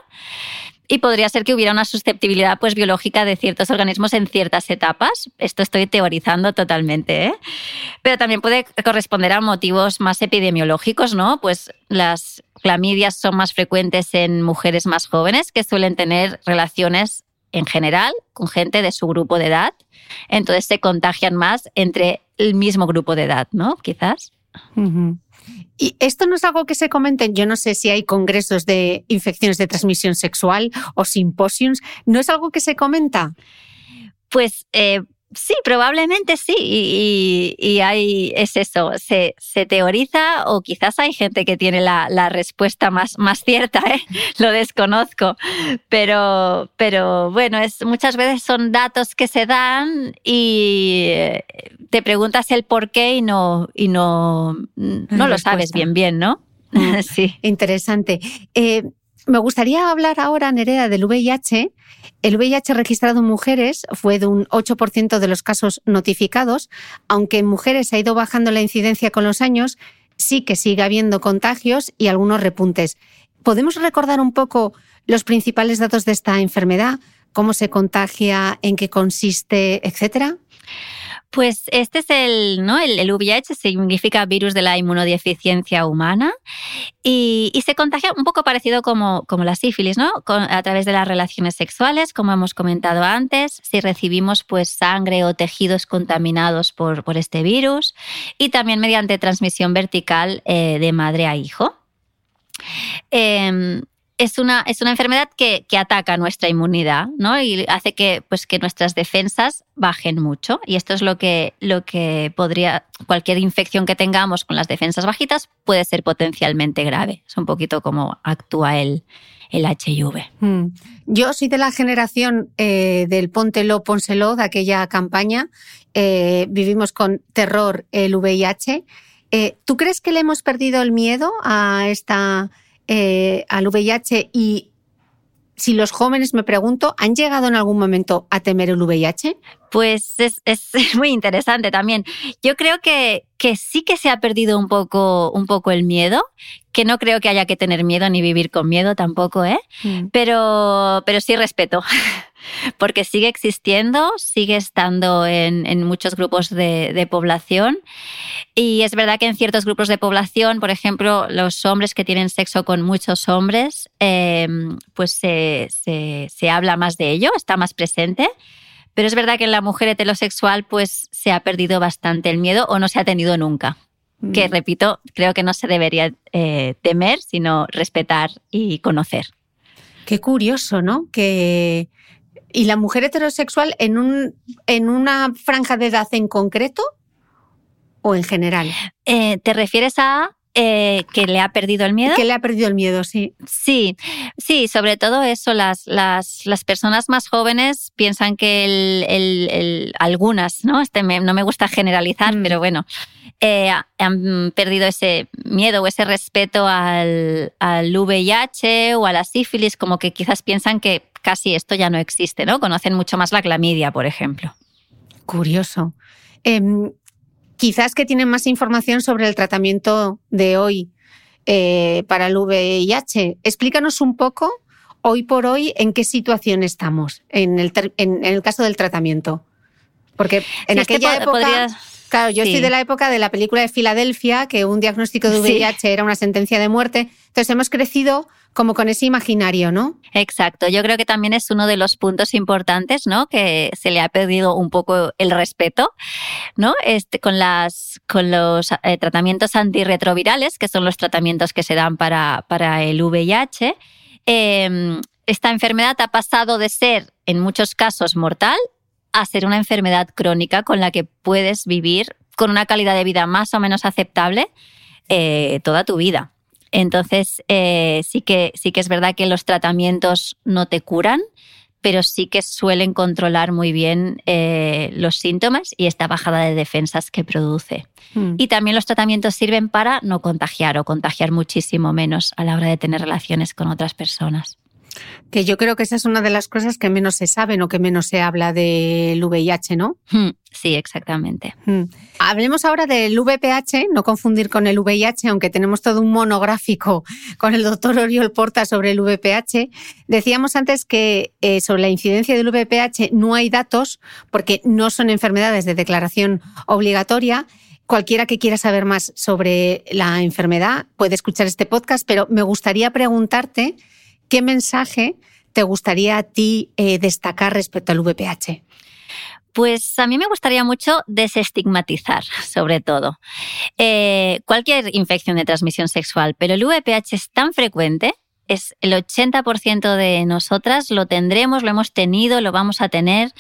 y podría ser que hubiera una susceptibilidad pues, biológica de ciertos organismos en ciertas etapas. Esto estoy teorizando totalmente. ¿eh? Pero también puede corresponder a motivos más epidemiológicos, ¿no? Pues las clamidias son más frecuentes en mujeres más jóvenes que suelen tener relaciones en general con gente de su grupo de edad. Entonces se contagian más entre el mismo grupo de edad, ¿no? Quizás. Y esto no es algo que se comenten, yo no sé si hay congresos de infecciones de transmisión sexual o simposios, ¿no es algo que se comenta? Pues eh, Sí, probablemente sí. Y, y, hay, es eso, se, se, teoriza o quizás hay gente que tiene la, la respuesta más, más cierta, ¿eh? lo desconozco. Pero, pero bueno, es, muchas veces son datos que se dan y eh, te preguntas el por qué y no, y no, no lo sabes bien, bien, ¿no? Mm, sí. Interesante. Eh, me gustaría hablar ahora, Nerea, del VIH. El VIH registrado en mujeres fue de un 8% de los casos notificados, aunque en mujeres ha ido bajando la incidencia con los años, sí que sigue habiendo contagios y algunos repuntes. ¿Podemos recordar un poco los principales datos de esta enfermedad? ¿Cómo se contagia? ¿En qué consiste? Etcétera. Pues este es el, ¿no? El, VIH significa virus de la inmunodeficiencia humana y, se contagia un poco parecido como, como la sífilis, ¿no? a través de las relaciones sexuales, como hemos comentado antes, si recibimos pues sangre o tejidos contaminados por, por este virus y también mediante transmisión vertical eh, de madre a hijo. Em, es una, es una enfermedad que, ataca nuestra inmunidad ¿no? y hace que, pues, que nuestras defensas bajen mucho. Y esto es lo que, lo que podría, cualquier infección que tengamos con las defensas bajitas puede ser potencialmente grave. Es un poquito como actúa el, el HIV. Hmm. Yo soy de la generación eh, del Póntelo, Pónselo, de aquella campaña. Eh, vivimos con terror el VIH. Eh, ¿Tú crees que le hemos perdido el miedo a esta eh, al VIH y si los jóvenes, me pregunto, ¿han llegado en algún momento a temer el VIH? Pues es, muy interesante también. Yo creo que, que, sí que se ha perdido un poco, un poco el miedo, que no creo que haya que tener miedo ni vivir con miedo tampoco, ¿eh? Mm. Pero, pero sí respeto. porque sigue existiendo, sigue estando en, muchos grupos de, población. Y es verdad que en ciertos grupos de población, por ejemplo, los hombres que tienen sexo con muchos hombres, eh, pues se, habla más de ello, está más presente. Pero es verdad que en la mujer heterosexual pues se ha perdido bastante el miedo o no se ha tenido nunca. Que mm. repito, creo que no se debería eh, temer, sino respetar y conocer. Qué curioso, ¿no? Que, ¿Y la mujer heterosexual en, un, en una franja de edad en concreto o en general? Eh, ¿Te refieres a eh, que le ha perdido el miedo. Que le ha perdido el miedo, sí. Sí, sí, sobre todo eso, las, las, las personas más jóvenes piensan que el, algunas, ¿no? Este no me gusta generalizar, mm. pero bueno, eh, han perdido ese miedo o ese respeto al, al VIH o a la sífilis, como que quizás piensan que casi esto ya no existe, ¿no? Conocen mucho más la clamidia, por ejemplo. Curioso. Em, quizás que tienen más información sobre el tratamiento de hoy eh, para el VIH. Explícanos un poco, hoy por hoy, en qué situación estamos en el, en, el caso del tratamiento. Porque en aquella época... Claro, yo estoy de la época de la película de Filadelfia, que un diagnóstico de VIH era una sentencia de muerte. Entonces hemos crecido como con ese imaginario, ¿no? Exacto. Yo creo que también es uno de los puntos importantes, ¿no? Que se le ha perdido un poco el respeto, ¿no? Este, con, las, con los eh, tratamientos antirretrovirales, que son los tratamientos que se dan para, para el VIH. Em, esta enfermedad ha pasado de ser, en muchos casos, mortal a ser una enfermedad crónica con la que puedes vivir con una calidad de vida más o menos aceptable eh, toda tu vida. Entonces, eh, sí, que, sí que es verdad que los tratamientos no te curan, pero sí que suelen controlar muy bien eh, los síntomas y esta bajada de defensas que produce. Hmm. Y también los tratamientos sirven para no contagiar o contagiar muchísimo menos a la hora de tener relaciones con otras personas. Que yo creo que esa es una de las cosas que menos se saben o que menos se habla del VIH, ¿no? Hmm, sí, exactamente. Hmm. Hablemos ahora del VPH, no confundir con el VIH, aunque tenemos todo un monográfico con el doctor Oriol Porta sobre el VPH. Decíamos antes que eh, sobre la incidencia del VPH no hay datos porque no son enfermedades de declaración obligatoria. Cualquiera que quiera saber más sobre la enfermedad puede escuchar este podcast, pero me gustaría preguntarte ¿Qué mensaje te gustaría a ti eh, destacar respecto al VPH? Pues a mí me gustaría mucho desestigmatizar, sobre todo, eh, cualquier infección de transmisión sexual, pero el VPH es tan frecuente, es el 80% de nosotras lo tendremos, lo hemos tenido, lo vamos a tener,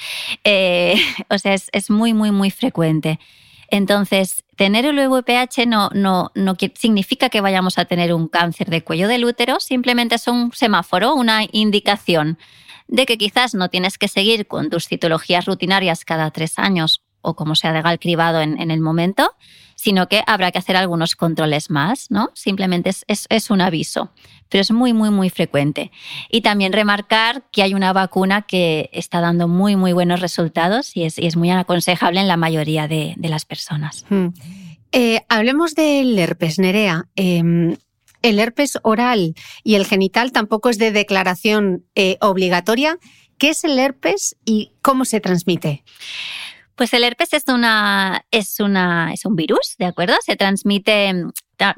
eh, o sea, es, es muy, muy, muy frecuente. Entonces, tener el VPH no, no, no significa que vayamos a tener un cáncer de cuello del útero, simplemente es un semáforo, una indicación de que quizás no tienes que seguir con tus citologías rutinarias cada tres años o como sea legal cribado en, en el momento, sino que habrá que hacer algunos controles más, ¿no? Simplemente es, un aviso, pero es muy, muy, muy frecuente. Y también remarcar que hay una vacuna que está dando muy, muy buenos resultados y es, muy aconsejable en la mayoría de, las personas. Hmm. Eh, hablemos del herpes, Nerea. Em, el herpes oral y el genital tampoco es de declaración eh, obligatoria. ¿Qué es el herpes y cómo se transmite? Pues el herpes es una es una es un virus, ¿de acuerdo? Se transmite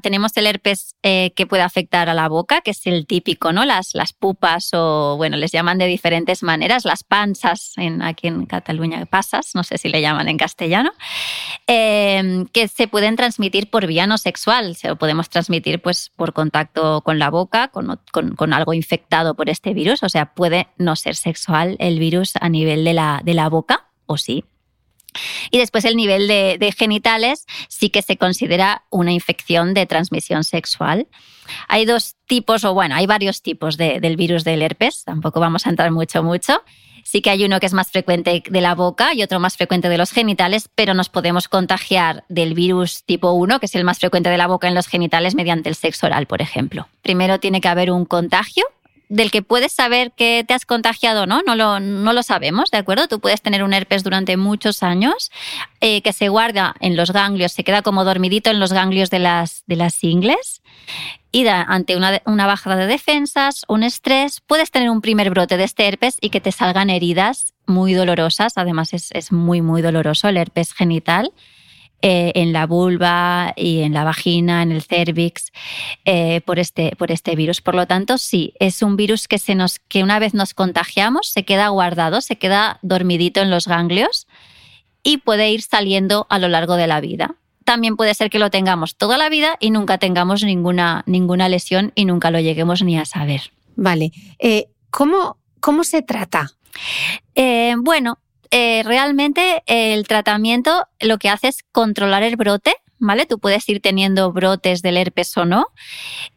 tenemos el herpes eh, que puede afectar a la boca, que es el típico, ¿no? Las, las pupas o, bueno, les llaman de diferentes maneras, las panzas, aquí en Cataluña, pasas, no sé si le llaman en castellano, em, que se pueden transmitir por vía no sexual, se lo podemos transmitir pues por contacto con la boca, con, con, algo infectado por este virus, o sea, puede no ser sexual el virus a nivel de la, de la boca, o sí, y después el nivel de, genitales sí que se considera una infección de transmisión sexual. Hay dos tipos, o bueno, hay varios tipos del virus del herpes, tampoco vamos a entrar mucho, mucho. Sí que hay uno que es más frecuente de la boca y otro más frecuente de los genitales, pero nos podemos contagiar del virus tipo 1, que es el más frecuente de la boca en los genitales, mediante el sexo oral, por ejemplo. Primero tiene que haber un contagio del que puedes saber que te has contagiado, ¿no? No lo, no lo sabemos, ¿de acuerdo? Tú puedes tener un herpes durante muchos años eh, que se guarda en los ganglios, se queda como dormidito en los ganglios de las, de las ingles y ante una, una bajada de defensas, un estrés, puedes tener un primer brote de este herpes y que te salgan heridas muy dolorosas. Además, es, es muy, muy doloroso el herpes genital. Eh, en la vulva y en la vagina, en el cervix, eh, por, este, por este virus. Por lo tanto, sí, es un virus que, se nos, que una vez nos contagiamos se queda guardado, se queda dormidito en los ganglios y puede ir saliendo a lo largo de la vida. También puede ser que lo tengamos toda la vida y nunca tengamos ninguna, ninguna lesión y nunca lo lleguemos ni a saber. Vale. Eh, ¿cómo, ¿Cómo se trata? bueno, eh, realmente el tratamiento lo que hace es controlar el brote, ¿vale? Tú puedes ir teniendo brotes del herpes o no.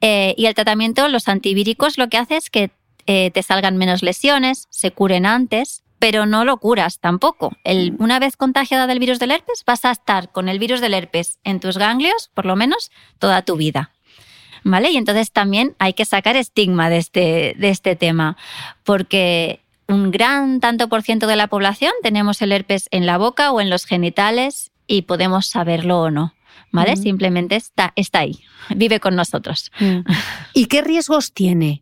Eh, y el tratamiento, los antivíricos, lo que hace es que eh, te salgan menos lesiones, se curen antes, pero no lo curas tampoco. una vez contagiada del virus del herpes, vas a estar con el virus del herpes en tus ganglios, por lo menos, toda tu vida. ¿Vale? Y entonces también hay que sacar estigma de este, de este tema, porque un gran tanto por ciento de la población tenemos el herpes en la boca o en los genitales y podemos saberlo o no. ¿Vale? Simplemente está, está ahí, vive con nosotros. Mm. ¿Y qué riesgos tiene?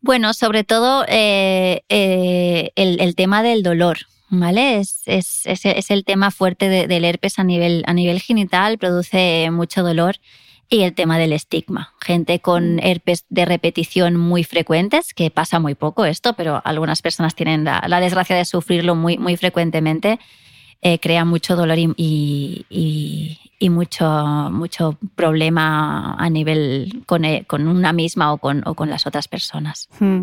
Bueno, sobre todo eh, eh, el, tema del dolor. ¿Vale? Es, es, es, el tema fuerte del herpes a nivel, a nivel genital, produce mucho dolor y el tema del estigma. Gente con mm. herpes de repetición muy frecuentes, que pasa muy poco esto, pero algunas personas tienen la, desgracia de sufrirlo muy, muy frecuentemente, eh, crea mucho dolor y, y, mucho, mucho problema a nivel con, eh, con una misma o con, o con, las otras personas. Hmm.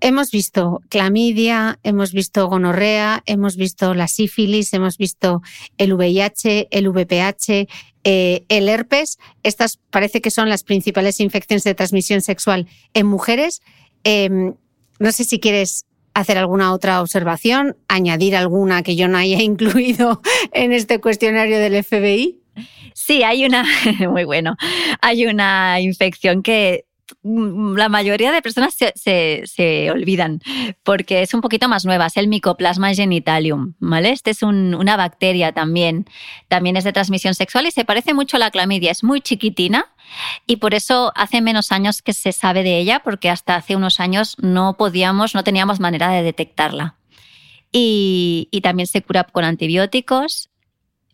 Hemos visto clamidia, hemos visto gonorrea, hemos visto la sífilis, hemos visto el VIH, el VPH, eh, el herpes. Estas parece que son las principales infecciones de transmisión sexual en mujeres. Em, no sé si quieres hacer alguna otra observación, añadir alguna que yo no haya incluido en este cuestionario del FBI. Sí, hay una, muy bueno, hay una infección que la mayoría de personas se, olvidan porque es un poquito más nueva, es el Mycoplasma genitalium, ¿vale? Este es una bacteria también, también es de transmisión sexual y se parece mucho a la clamidia, es muy chiquitina y por eso hace menos años que se sabe de ella porque hasta hace unos años no podíamos, no teníamos manera de detectarla. Y también se cura con antibióticos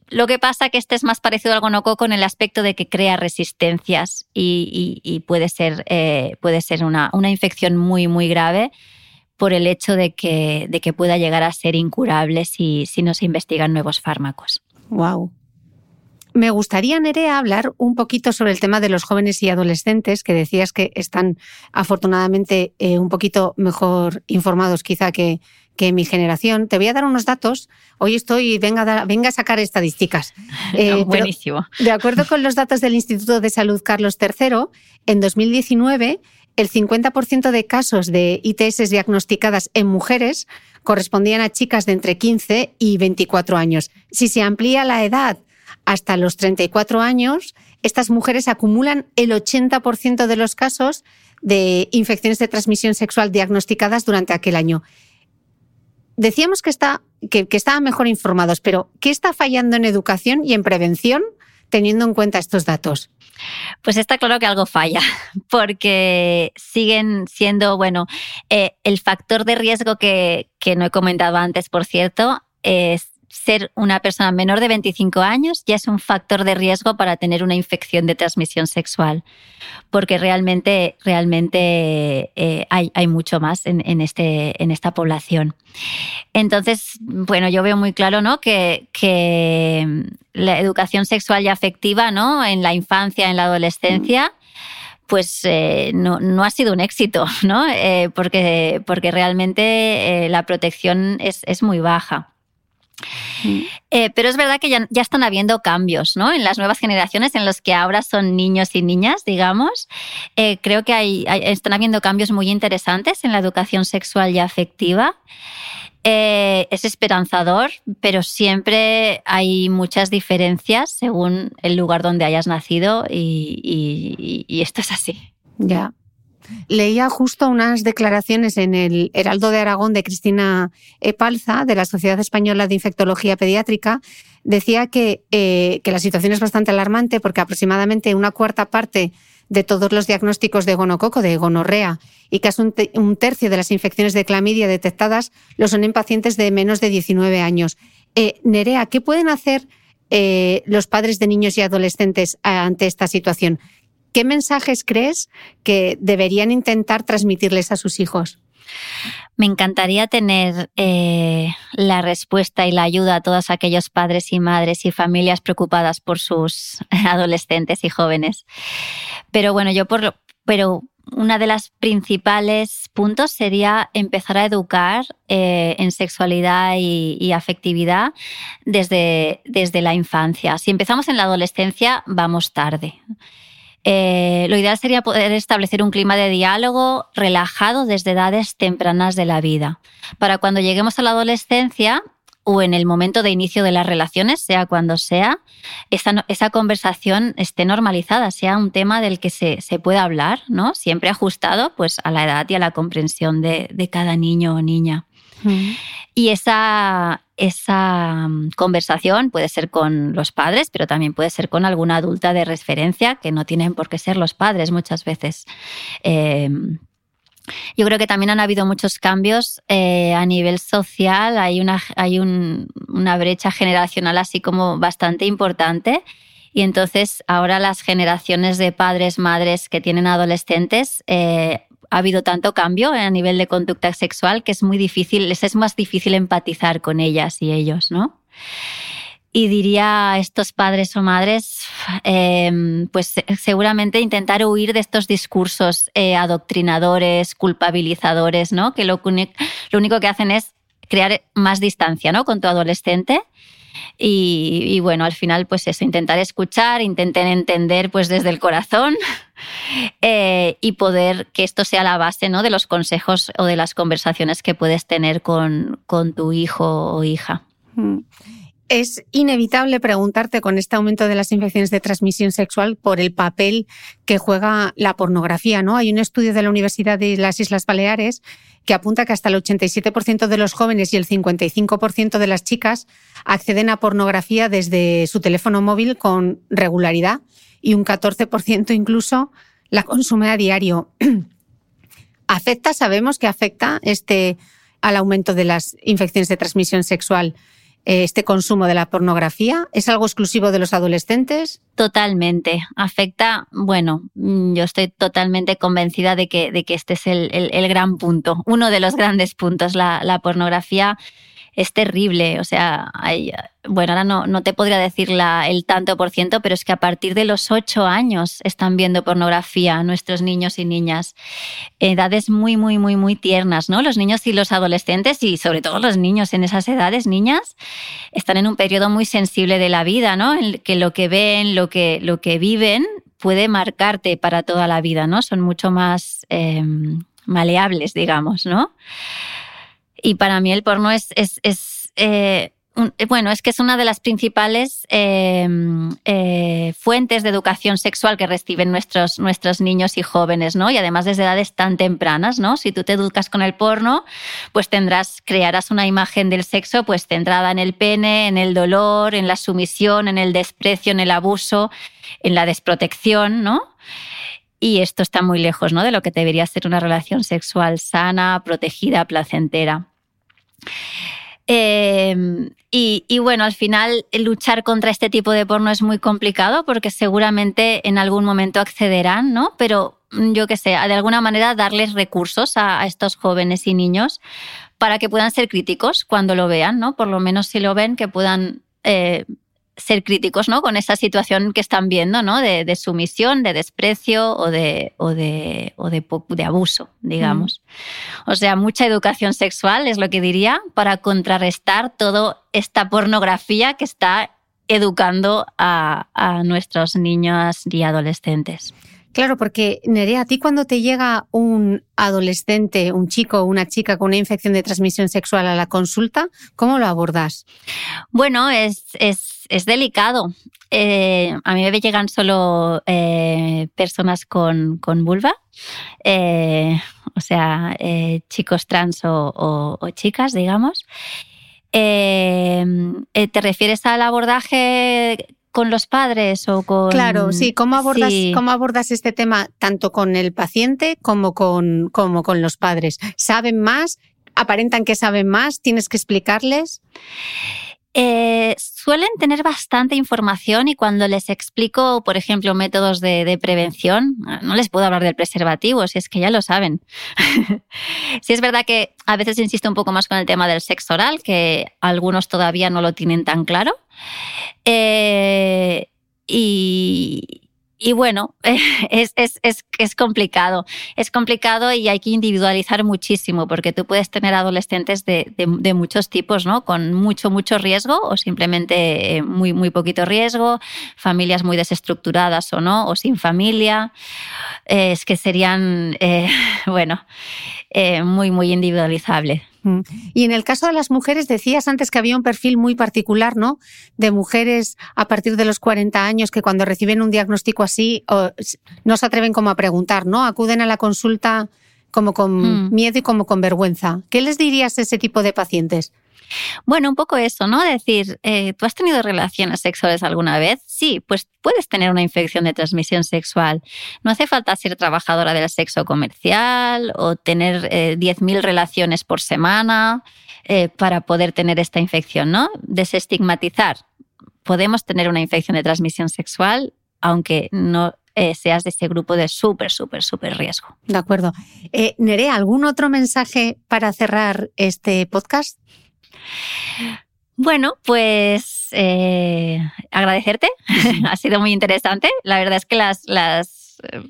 lo que pasa es que este es más parecido al gonococo en el aspecto de que crea resistencias y, puede ser, eh, puede ser una, infección muy, muy grave por el hecho de que, de que pueda llegar a ser incurable si, si no se investigan nuevos fármacos. Wow. Me gustaría, Nerea, hablar un poquito sobre el tema de los jóvenes y adolescentes, que decías que están afortunadamente eh, un poquito mejor informados quizá que, que mi generación. Te voy a dar unos datos. Hoy estoy, venga a, venga a sacar estadísticas. Eh, buenísimo. de acuerdo con los datos del Instituto de Salud Carlos III, en 2019 el 50% de casos de ITS diagnosticadas en mujeres correspondían a chicas de entre 15 y 24 años. Si se amplía la edad hasta los 34 años, estas mujeres acumulan el 80% de los casos de infecciones de transmisión sexual diagnosticadas durante aquel año decíamos que, está, que, estaban mejor informados, pero ¿qué está fallando en educación y en prevención teniendo en cuenta estos datos? Pues está claro que algo falla, porque siguen siendo, bueno, eh, el factor de riesgo que, que, no he comentado antes, por cierto, es ser una persona menor de 25 años ya es un factor de riesgo para tener una infección de transmisión sexual, porque realmente, realmente eh, hay, hay, mucho más en, este, en esta población. Entonces, bueno, yo veo muy claro ¿no? que, que la educación sexual y afectiva ¿no? en la infancia, en la adolescencia, pues eh, no, no, ha sido un éxito, ¿no? Eh, porque, porque realmente la protección es, es muy baja. Eh, pero es verdad que ya, están habiendo cambios ¿no? en las nuevas generaciones en los que ahora son niños y niñas, digamos. Eh, creo que están habiendo cambios muy interesantes en la educación sexual y afectiva. Eh, es esperanzador, pero siempre hay muchas diferencias según el lugar donde hayas nacido y, y esto es así. Ya. Leía justo unas declaraciones en el Heraldo de Aragón de Cristina Epalza, de la Sociedad Española de Infectología Pediátrica. Decía que, eh, que la situación es bastante alarmante porque aproximadamente una cuarta parte de todos los diagnósticos de gonococo, de gonorrea, y casi un, tercio de las infecciones de clamidia detectadas lo son en pacientes de menos de 19 años. Eh, Nerea, ¿qué pueden hacer eh, los padres de niños y adolescentes ante esta situación? ¿Qué mensajes crees que deberían intentar transmitirles a sus hijos? Me encantaría tener eh, la respuesta y la ayuda a todos aquellos padres y madres y familias preocupadas por sus adolescentes y jóvenes. Pero bueno, yo por pero una de las principales puntos sería empezar a educar eh, en sexualidad y, y, afectividad desde, desde la infancia. Si empezamos en la adolescencia, vamos tarde. Eh, lo ideal sería poder establecer un clima de diálogo relajado desde edades tempranas de la vida. Para cuando lleguemos a la adolescencia o en el momento de inicio de las relaciones, sea cuando sea, esa, conversación esté normalizada, sea un tema del que se, pueda hablar, ¿no? Siempre ajustado pues, a la edad y a la comprensión de, de cada niño o niña. Y esa, esa mm, conversación puede ser con los padres, pero también puede ser con alguna adulta de referencia, que no tienen por qué ser los padres muchas veces. Em, yo creo que también han habido muchos cambios eh, a nivel social, hay, una, hay una brecha generacional así como bastante importante. Y entonces ahora las generaciones de padres, madres que tienen adolescentes eh, ha habido tanto cambio a nivel de conducta sexual que es muy difícil, les es más difícil empatizar con ellas y ellos, ¿no? Y diría a estos padres o madres, em, pues seguramente intentar huir de estos discursos eh, adoctrinadores, culpabilizadores, ¿no? Que lo, lo único que hacen es crear más distancia, ¿no? Con tu adolescente y, bueno, al final, pues eso, intentar escuchar, intenten entender pues desde el corazón eh, y poder que esto sea la base ¿no? de los consejos o de las conversaciones que puedes tener con, con tu hijo o hija. Mm. Es inevitable preguntarte con este aumento de las infecciones de transmisión sexual por el papel que juega la pornografía, ¿no? Hay un estudio de la Universidad de las Islas Baleares que apunta que hasta el 87% de los jóvenes y el 55% de las chicas acceden a pornografía desde su teléfono móvil con regularidad y un 14% incluso la consume a diario. ¿Afecta? Sabemos que afecta este al aumento de las infecciones de transmisión sexual este consumo de la pornografía? ¿Es algo exclusivo de los adolescentes? Totalmente. Afecta, bueno, mm, yo estoy totalmente convencida de que, de que este es el, el, gran punto, uno de los grandes puntos. La, la pornografía es terrible. O sea, hay, bueno, ahora no, no te podría decir la, el tanto por ciento, pero es que a partir de los ocho años están viendo pornografía nuestros niños y niñas. Edades muy, muy, muy, muy tiernas, ¿no? Los niños y los adolescentes y sobre todo los niños en esas edades, niñas, están en un periodo muy sensible de la vida, ¿no? En que lo que ven, lo que, lo que viven puede marcarte para toda la vida, ¿no? Son mucho más em, maleables, digamos, ¿no? Y para mí el porno es, es eh, bueno, es que es una de las principales eh, fuentes de educación sexual que reciben nuestros, nuestros niños y jóvenes, ¿no? Y además desde edades tan tempranas, ¿no? Si tú te educas con el porno, pues tendrás, crearás una imagen del sexo pues centrada en el pene, en el dolor, en la sumisión, en el desprecio, en el abuso, en la desprotección, ¿no? Y esto está muy lejos ¿no? de lo que debería ser una relación sexual sana, protegida, placentera. Em, y, bueno, al final luchar contra este tipo de porno es muy complicado porque seguramente en algún momento accederán, ¿no? Pero mm, yo qué sé, de alguna manera darles recursos a, estos jóvenes y niños para que puedan ser críticos cuando lo vean, ¿no? Por lo menos si lo ven, que puedan eh, ser críticos ¿no? con esa situación que están viendo ¿no? de, sumisión, de desprecio o de, de, o de, abuso, digamos. O sea, mucha educación sexual es lo que diría para contrarrestar toda esta pornografía que está educando a, a nuestros niños y adolescentes. Claro, porque Nerea, a ti cuando te llega un adolescente, un chico o una chica con una infección de transmisión sexual a la consulta, ¿cómo lo abordas? Bueno, es, es, delicado. Eh, a mí me llegan solo eh, personas con, vulva, eh, o sea, chicos trans o chicas, digamos. ¿Te refieres al abordaje con los padres o con... Claro, sí, ¿cómo abordas, ¿cómo abordas este tema tanto con el paciente como con, como con los padres? ¿Saben más? ¿Aparentan que saben más? ¿Tienes que explicarles? Eh, suelen tener bastante información y cuando les explico, por ejemplo, métodos de, prevención, no les puedo hablar del preservativo, si es que ya lo saben. si es verdad que a veces insisto un poco más con el tema del sexo oral, que algunos todavía no lo tienen tan claro. Eh, y, y bueno, es, es, es, es, complicado. Es complicado y hay que individualizar muchísimo porque tú puedes tener adolescentes de, de, muchos tipos, ¿no? Con mucho, mucho riesgo o simplemente eh, muy, muy poquito riesgo, familias muy desestructuradas o no, o sin familia. es que serían, eh, bueno, eh, muy, muy individualizable. Mm. Y en el caso de las mujeres, decías antes que había un perfil muy particular, ¿no? De mujeres a partir de los 40 años que cuando reciben un diagnóstico así no se atreven como a preguntar, ¿no? Acuden a la consulta como con mm. miedo y como con vergüenza. ¿Qué les dirías a ese tipo de pacientes? Bueno, un poco eso, ¿no? Decir, eh, ¿tú has tenido relaciones sexuales alguna vez? Sí, pues puedes tener una infección de transmisión sexual. No hace falta ser trabajadora del sexo comercial o tener 10.000 eh, relaciones por semana eh, para poder tener esta infección, ¿no? Desestigmatizar. Podemos tener una infección de transmisión sexual aunque no seas de ese grupo de súper, súper, súper riesgo. De acuerdo. Nerea, ¿algún otro mensaje para cerrar este podcast? Bueno, pues eh, agradecerte. ha sido muy interesante. La verdad es que las, las eh,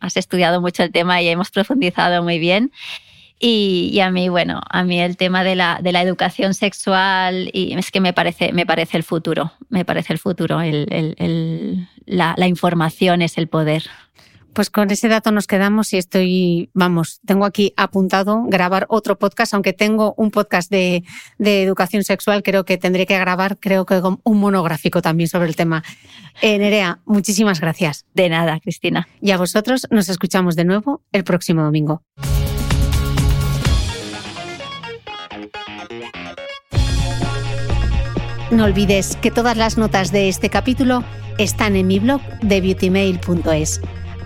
has estudiado mucho el tema y hemos profundizado muy bien. Y, a mí, bueno, a mí el tema de la, de la, educación sexual y es que me parece, me parece el futuro. Me parece el futuro. la, la información es el poder. Pues con ese dato nos quedamos y estoy, vamos, tengo aquí apuntado grabar otro podcast, aunque tengo un podcast de, educación sexual, creo que tendré que grabar, creo que un monográfico también sobre el tema. Eh, Nerea, muchísimas gracias. De nada, Cristina. Y a vosotros nos escuchamos de nuevo el próximo domingo. No olvides que todas las notas de este capítulo están en mi blog de beautymail.es.